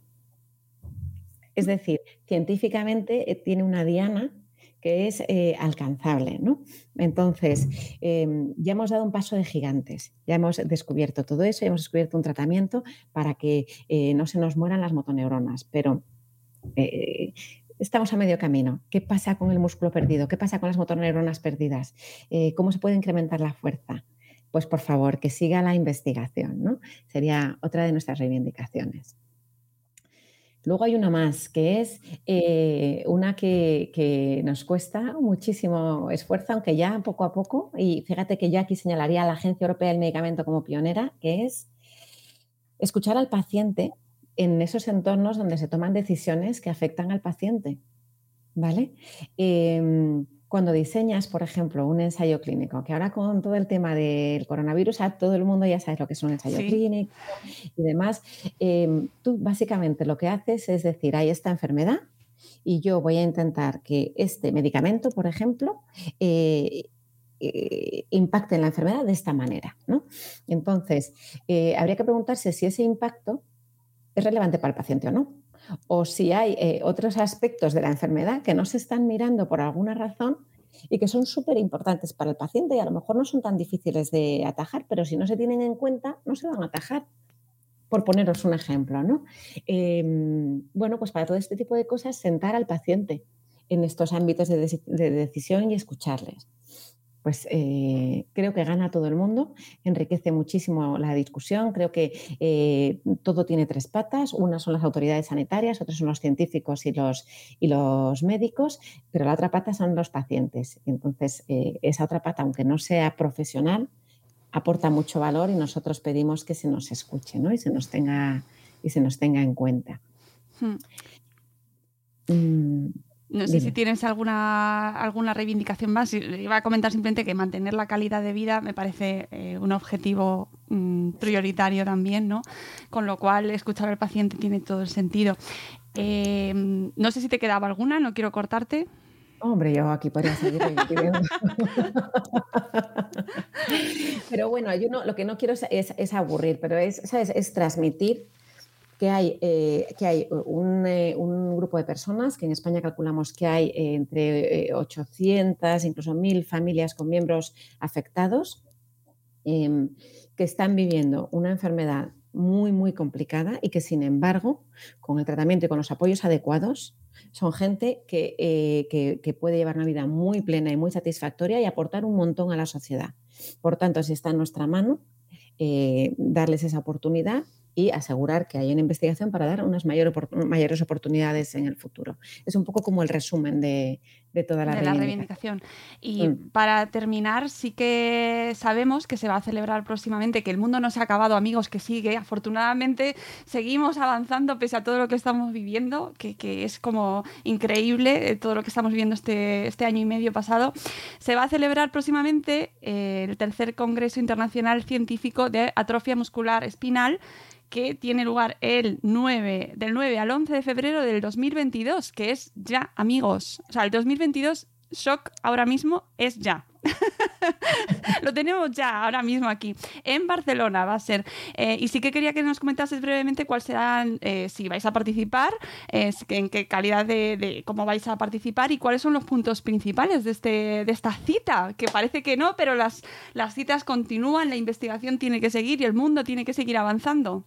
Es decir, científicamente eh, tiene una diana que es eh, alcanzable. ¿no? Entonces, em, ya hemos dado un paso de gigantes, ya hemos descubierto todo eso, ya hemos descubierto un tratamiento para que eh, no se nos mueran las motoneuronas, pero estamos a medio camino. ¿Qué pasa con el músculo perdido? ¿Qué pasa con las motoneuronas perdidas? ¿Cómo se puede incrementar la fuerza? Pues por favor, que siga la investigación, ¿no? Sería otra de nuestras reivindicaciones. Luego hay una más, que es eh, una que, nos cuesta muchísimo esfuerzo, aunque ya poco a poco, y fíjate que yo aquí señalaría a la Agencia Europea del Medicamento como pionera, que es escuchar al paciente en esos entornos donde se toman decisiones que afectan al paciente. ¿Vale? Em, cuando diseñas, por ejemplo, un ensayo clínico, que ahora con todo el tema del coronavirus, a todo el mundo ya sabe lo que es un ensayo clínico y demás, em, tú básicamente lo que haces es decir, hay esta enfermedad y yo voy a intentar que este medicamento, por ejemplo, eh, eh, impacte en la enfermedad de esta manera. ¿no? Entonces, eh, habría que preguntarse si ese impacto es relevante para el paciente o no o si hay eh, otros aspectos de la enfermedad que no se están mirando por alguna razón y que son súper importantes para el paciente y a lo mejor no son tan difíciles de atajar, pero si no se tienen en cuenta, no se van a atajar. Por poneros un ejemplo, ¿no? Em, bueno, pues para todo este tipo de cosas, sentar al paciente en estos ámbitos de decisión y escucharles pues eh, creo que gana todo el mundo, enriquece muchísimo la discusión, creo que eh, todo tiene tres patas, una son las autoridades sanitarias, otras son los científicos y los, y los médicos, pero la otra pata son los pacientes. Entonces, eh, esa otra pata, aunque no sea profesional, aporta mucho valor y nosotros pedimos que se nos escuche y, se nos tenga, y se nos tenga en cuenta. Hmm. Mm, no sé si tienes alguna, alguna reivindicación más. Iba a comentar simplemente que mantener la calidad de vida me parece eh, un objetivo mm, prioritario también, ¿no? Con lo cual, escuchar al paciente tiene todo el sentido. Eh, no sé si te quedaba alguna, no quiero cortarte. Hombre, yo aquí podría seguir (laughs) (laughs) pero bueno, yo no, lo que no quiero es, es, aburrir, pero es, ¿sabes? es transmitir que hay, eh, que hay eh, un, grupo de personas, que en España calculamos que hay eh, entre 800, incluso 1.000 familias con miembros afectados, em, que están viviendo una enfermedad muy, muy complicada y que, sin embargo, con el tratamiento y con los apoyos adecuados, son gente que, que, puede llevar una vida muy plena y muy satisfactoria y aportar un montón a la sociedad. Por tanto, si está en nuestra mano, darles esa oportunidad y asegurar que hay una investigación para dar unas mayores oportunidades en el futuro. Es un poco como el resumen de, toda la, reivindicación. Y mm. para terminar, sí que sabemos que se va a celebrar próximamente, que el mundo no se ha acabado, amigos, que sigue. Afortunadamente seguimos avanzando pese a todo lo que estamos viviendo, que, es como increíble eh, todo lo que estamos viviendo este, este año y medio pasado. Se va a celebrar próximamente eh, el tercer Congreso Internacional Científico de Atrofia Muscular Espinal que tiene lugar el 9, del 9 al 11 de febrero del 2022, que es ya, amigos. O sea, el 2022, shock ahora mismo, es ya. (laughs) tenemos ya ahora mismo aquí. En Barcelona va a ser. Eh, y sí que quería que nos comentases brevemente cuál serán, eh, si vais a participar, en qué calidad de, cómo vais a participar y cuáles son los puntos principales de, este, de esta cita, que parece que no, pero las, las citas continúan, la investigación tiene que seguir y el mundo tiene que seguir avanzando.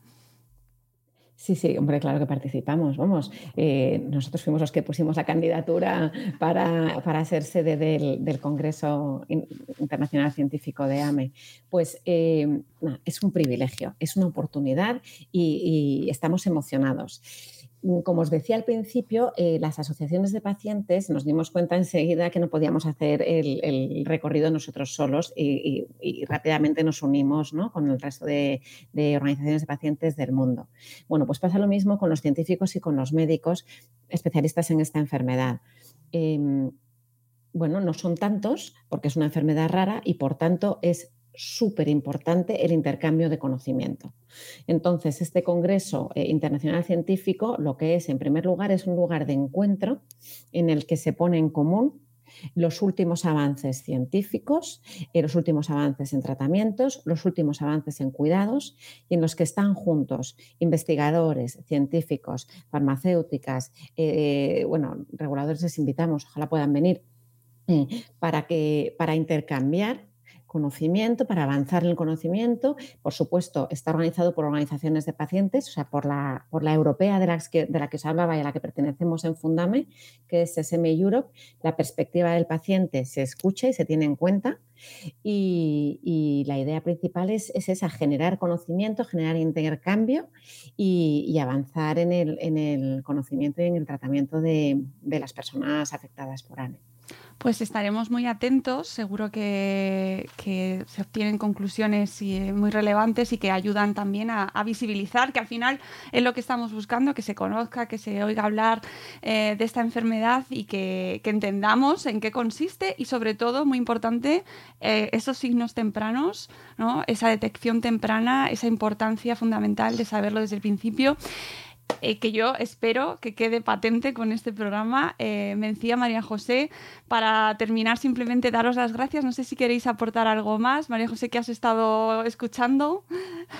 Sí, sí, hombre, claro que participamos. Vamos, eh, nosotros fuimos los que pusimos la candidatura para, ser sede del, Congreso Internacional Científico de AME. Pues eh, es un privilegio, es una oportunidad y estamos emocionados. Mm, como os decía al principio, eh, las asociaciones de pacientes nos dimos cuenta enseguida que no podíamos hacer el, recorrido nosotros solos y, rápidamente nos unimos con el resto de, organizaciones de pacientes del mundo. Bueno, pues pasa lo mismo con los científicos y con los médicos especialistas en esta enfermedad. Em, bueno, no son tantos porque es una enfermedad rara y por tanto es súper importante el intercambio de conocimiento. Entonces, este Congreso eh, Internacional Científico lo que es, en primer lugar, es un lugar de encuentro en el que se pone en común los últimos avances científicos, y los últimos avances en tratamientos, los últimos avances en cuidados y en los que están juntos investigadores, científicos, farmacéuticas, eh, bueno, reguladores les invitamos, ojalá puedan venir, eh, para, que, para intercambiar conocimiento, para avanzar en el conocimiento. Por supuesto, está organizado por organizaciones de pacientes, o sea, por la, por la europea de, las que, de la que os hablaba y a la que pertenecemos en Fundame, que es SM Europe. La perspectiva del paciente se escucha y se tiene en cuenta. Y, la idea principal es, esa, generar conocimiento, generar intercambio y, avanzar en el, conocimiento y en el tratamiento de, de las personas afectadas por ANE. Pues estaremos muy atentos, seguro que, se obtienen conclusiones eh, muy relevantes y que ayudan también a, visibilizar, que al final es lo que estamos buscando, que se conozca, que se oiga hablar eh, de esta enfermedad y que, entendamos en qué consiste y sobre todo, muy importante, eh, esos signos tempranos, esa detección temprana, esa importancia fundamental de saberlo desde el principio. Eh, que yo espero que quede patente con este programa. Eh, Mencía María José, para terminar simplemente daros las gracias. No sé si queréis aportar algo más. María José, que has estado escuchando.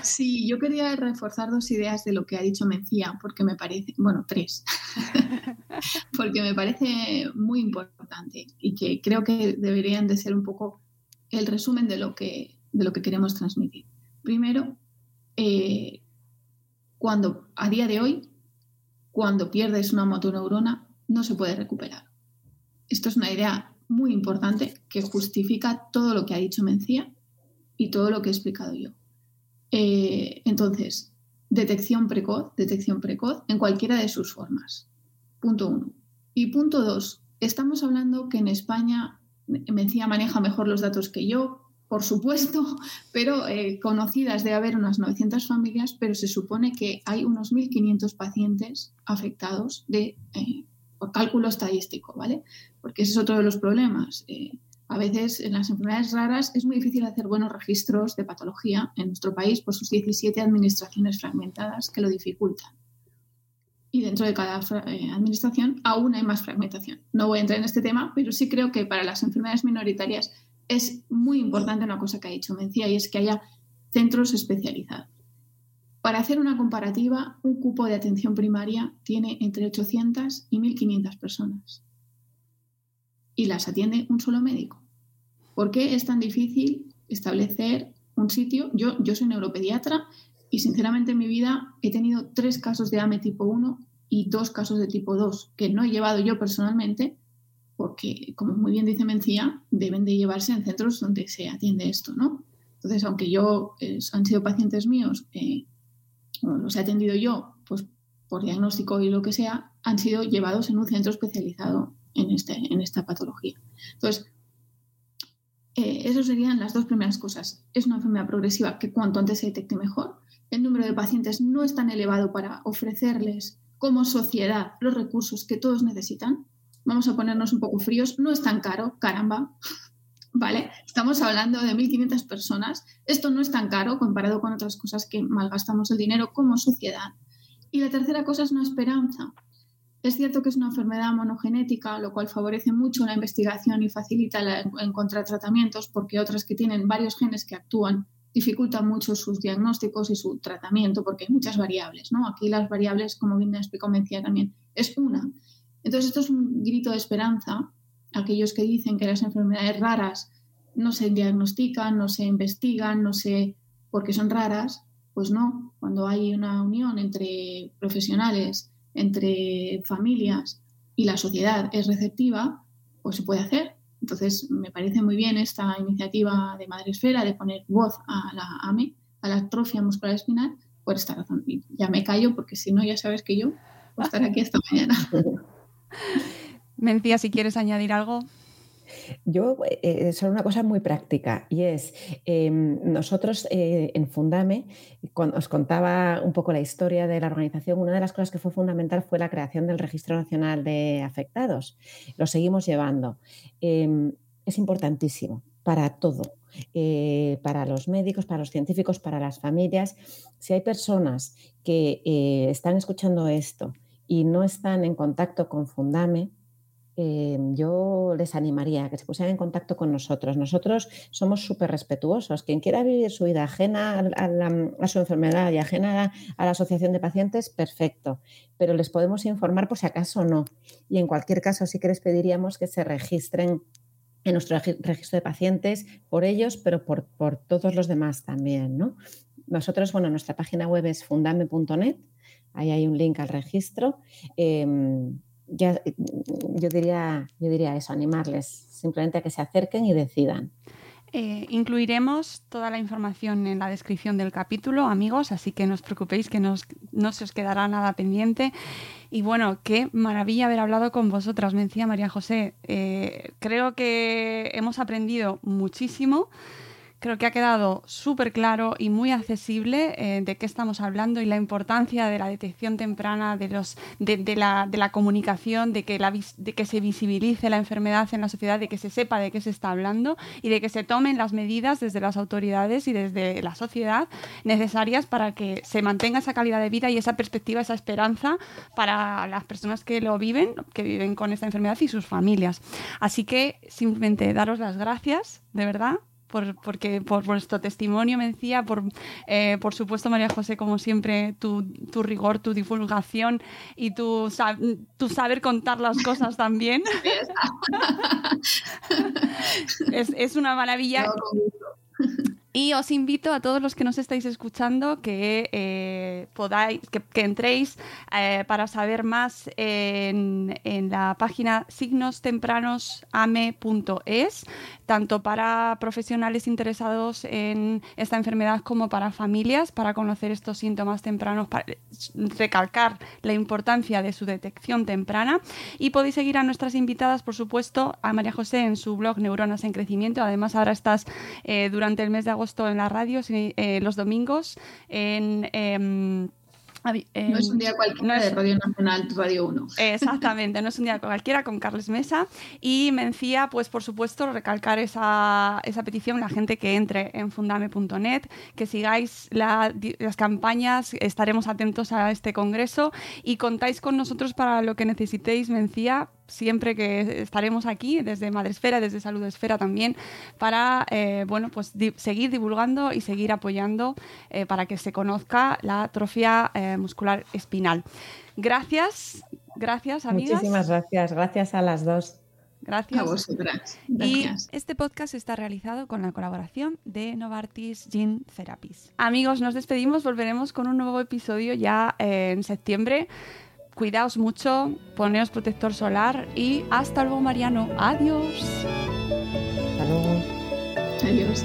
Sí, yo quería reforzar dos ideas de lo que ha dicho Mencía, porque me parece, bueno, tres, (laughs) porque me parece muy importante y que creo que deberían de ser un poco el resumen de lo que, de lo que queremos transmitir. Primero, eh, cuando a día de hoy, cuando pierdes una motoneurona, no se puede recuperar. Esto es una idea muy importante que justifica todo lo que ha dicho Mencía y todo lo que he explicado yo. Eh, entonces, detección precoz, detección precoz en cualquiera de sus formas. Punto uno. Y punto dos, estamos hablando que en España, Mencía maneja mejor los datos que yo, por supuesto, pero eh, conocidas de haber unas 900 familias, pero se supone que hay unos 1.500 pacientes afectados de, eh, por cálculo estadístico, ¿vale? Porque ese es otro de los problemas. Eh, a veces en las enfermedades raras es muy difícil hacer buenos registros de patología en nuestro país por sus 17 administraciones fragmentadas que lo dificultan. Y dentro de cada administración aún hay más fragmentación. No voy a entrar en este tema, pero sí creo que para las enfermedades minoritarias es muy importante una cosa que ha dicho Mencía y es que haya centros especializados. Para hacer una comparativa, un cupo de atención primaria tiene entre 800 y 1.500 personas y las atiende un solo médico. ¿Por qué es tan difícil establecer un sitio? Yo, yo soy neuropediatra y sinceramente en mi vida he tenido tres casos de AME tipo 1 y dos casos de tipo 2 que no he llevado yo personalmente, porque, como muy bien dice Mencía, deben de llevarse en centros donde se atiende esto, ¿no? Entonces, aunque yo eh, han sido pacientes míos, eh, los he atendido yo, pues por diagnóstico y lo que sea, han sido llevados en un centro especializado en, este, en esta patología. Entonces, eh, esas serían las dos primeras cosas. Es una enfermedad progresiva que cuanto antes se detecte mejor. El número de pacientes no es tan elevado para ofrecerles como sociedad los recursos que todos necesitan vamos a ponernos un poco fríos, no es tan caro, caramba, (laughs) ¿vale? Estamos hablando de 1.500 personas, esto no es tan caro comparado con otras cosas que malgastamos el dinero como sociedad. Y la tercera cosa es una esperanza. Es cierto que es una enfermedad monogenética, lo cual favorece mucho la investigación y facilita encontrar tratamientos, porque otras que tienen varios genes que actúan dificultan mucho sus diagnósticos y su tratamiento, porque hay muchas variables. ¿no? Aquí las variables, como bien explicó Mencía también, es una. Entonces, esto es un grito de esperanza. Aquellos que dicen que las enfermedades raras no se diagnostican, no se investigan, no se porque son raras, pues no. Cuando hay una unión entre profesionales entre familias y la sociedad es receptiva, pues se puede hacer. Entonces, me parece muy bien esta iniciativa de Madresfera de poner voz a la AME, a la atrofia muscular espinal, por esta razón. Y ya me callo porque si no, ya sabes que yo voy a estar aquí hasta mañana. (laughs) Mencía, si quieres añadir algo. Yo, eh, solo una cosa muy práctica y es, em, nosotros eh, en Fundame, cuando os contaba un poco la historia de la organización, una de las cosas que fue fundamental fue la creación del Registro Nacional de Afectados. Lo seguimos llevando. Em, es importantísimo para todo, eh, para los médicos, para los científicos, para las familias. Si hay personas que están escuchando esto y no están en contacto con Fundame, eh, yo les animaría a que se pusieran en contacto con nosotros. Nosotros somos súper respetuosos. Quien quiera vivir su vida ajena a, su enfermedad y ajena a, la asociación de pacientes, perfecto. Pero les podemos informar por si acaso no. Y en cualquier caso sí que les pediríamos que se registren en nuestro registro de pacientes por ellos, pero por, todos los demás también. ¿no? Nosotros, bueno, nuestra página web es fundame.net. Ahí hay un link al registro. Em, ya, yo, diría, yo diría eso, animarles simplemente a que se acerquen y decidan. Eh, incluiremos toda la información en la descripción del capítulo, amigos, así que no os preocupéis que no se os quedará nada pendiente. Y bueno, qué maravilla haber hablado con vosotras, me decía María José. Eh, creo que hemos aprendido muchísimo. Creo que ha quedado súper claro y muy accesible eh, de qué estamos hablando y la importancia de la detección temprana, de, los, de, la, de comunicación, de que, la, de que se visibilice la enfermedad en la sociedad, de que se sepa de qué se está hablando y de que se tomen las medidas desde las autoridades y desde la sociedad necesarias para que se mantenga esa calidad de vida y esa perspectiva, esa esperanza para las personas que lo viven, que viven con esta enfermedad y sus familias. Así que simplemente daros las gracias, de verdad, por, porque, por vuestro testimonio, me decía, por, eh, por supuesto, María José, como siempre, tu, tu rigor, tu divulgación y tu, tu, saber contar las cosas también. (laughs) (laughs) es, es, una maravilla. Y os invito a todos los que nos estáis escuchando que eh, podáis, que, entréis eh, para saber más en, en la página signostempranosame.es, tanto para profesionales interesados en esta enfermedad como para familias, para conocer estos síntomas tempranos, para recalcar la importancia de su detección temprana. Y podéis seguir a nuestras invitadas, por supuesto, a María José en su blog Neuronas en Crecimiento. Además, ahora estás eh, durante el mes de agosto en la radio eh, los domingos en... Em, no es un día cualquiera de Radio Nacional, Radio 1. Exactamente, no es un día cualquiera con Carles Mesa. Y Mencía, pues por supuesto, recalcar esa, esa petición, la gente que entre en fundame.net, que sigáis las campañas, estaremos atentos a este congreso y contáis con nosotros para lo que necesitéis, Mencía, siempre que estaremos aquí, desde Madresfera, desde Salud Esfera también, para eh, bueno, pues seguir divulgando y seguir apoyando eh, para que se conozca la atrofia eh, muscular espinal. Gracias, gracias, amigas. Muchísimas gracias, gracias a las dos. Gracias. A vosotras. Y este podcast está realizado con la colaboración de Novartis Gene Therapies. Amigos, nos despedimos, volveremos con un nuevo episodio ya en septiembre cuidaos mucho, poneos protector solar y hasta luego Mariano. Adiós. Hasta luego. Adiós.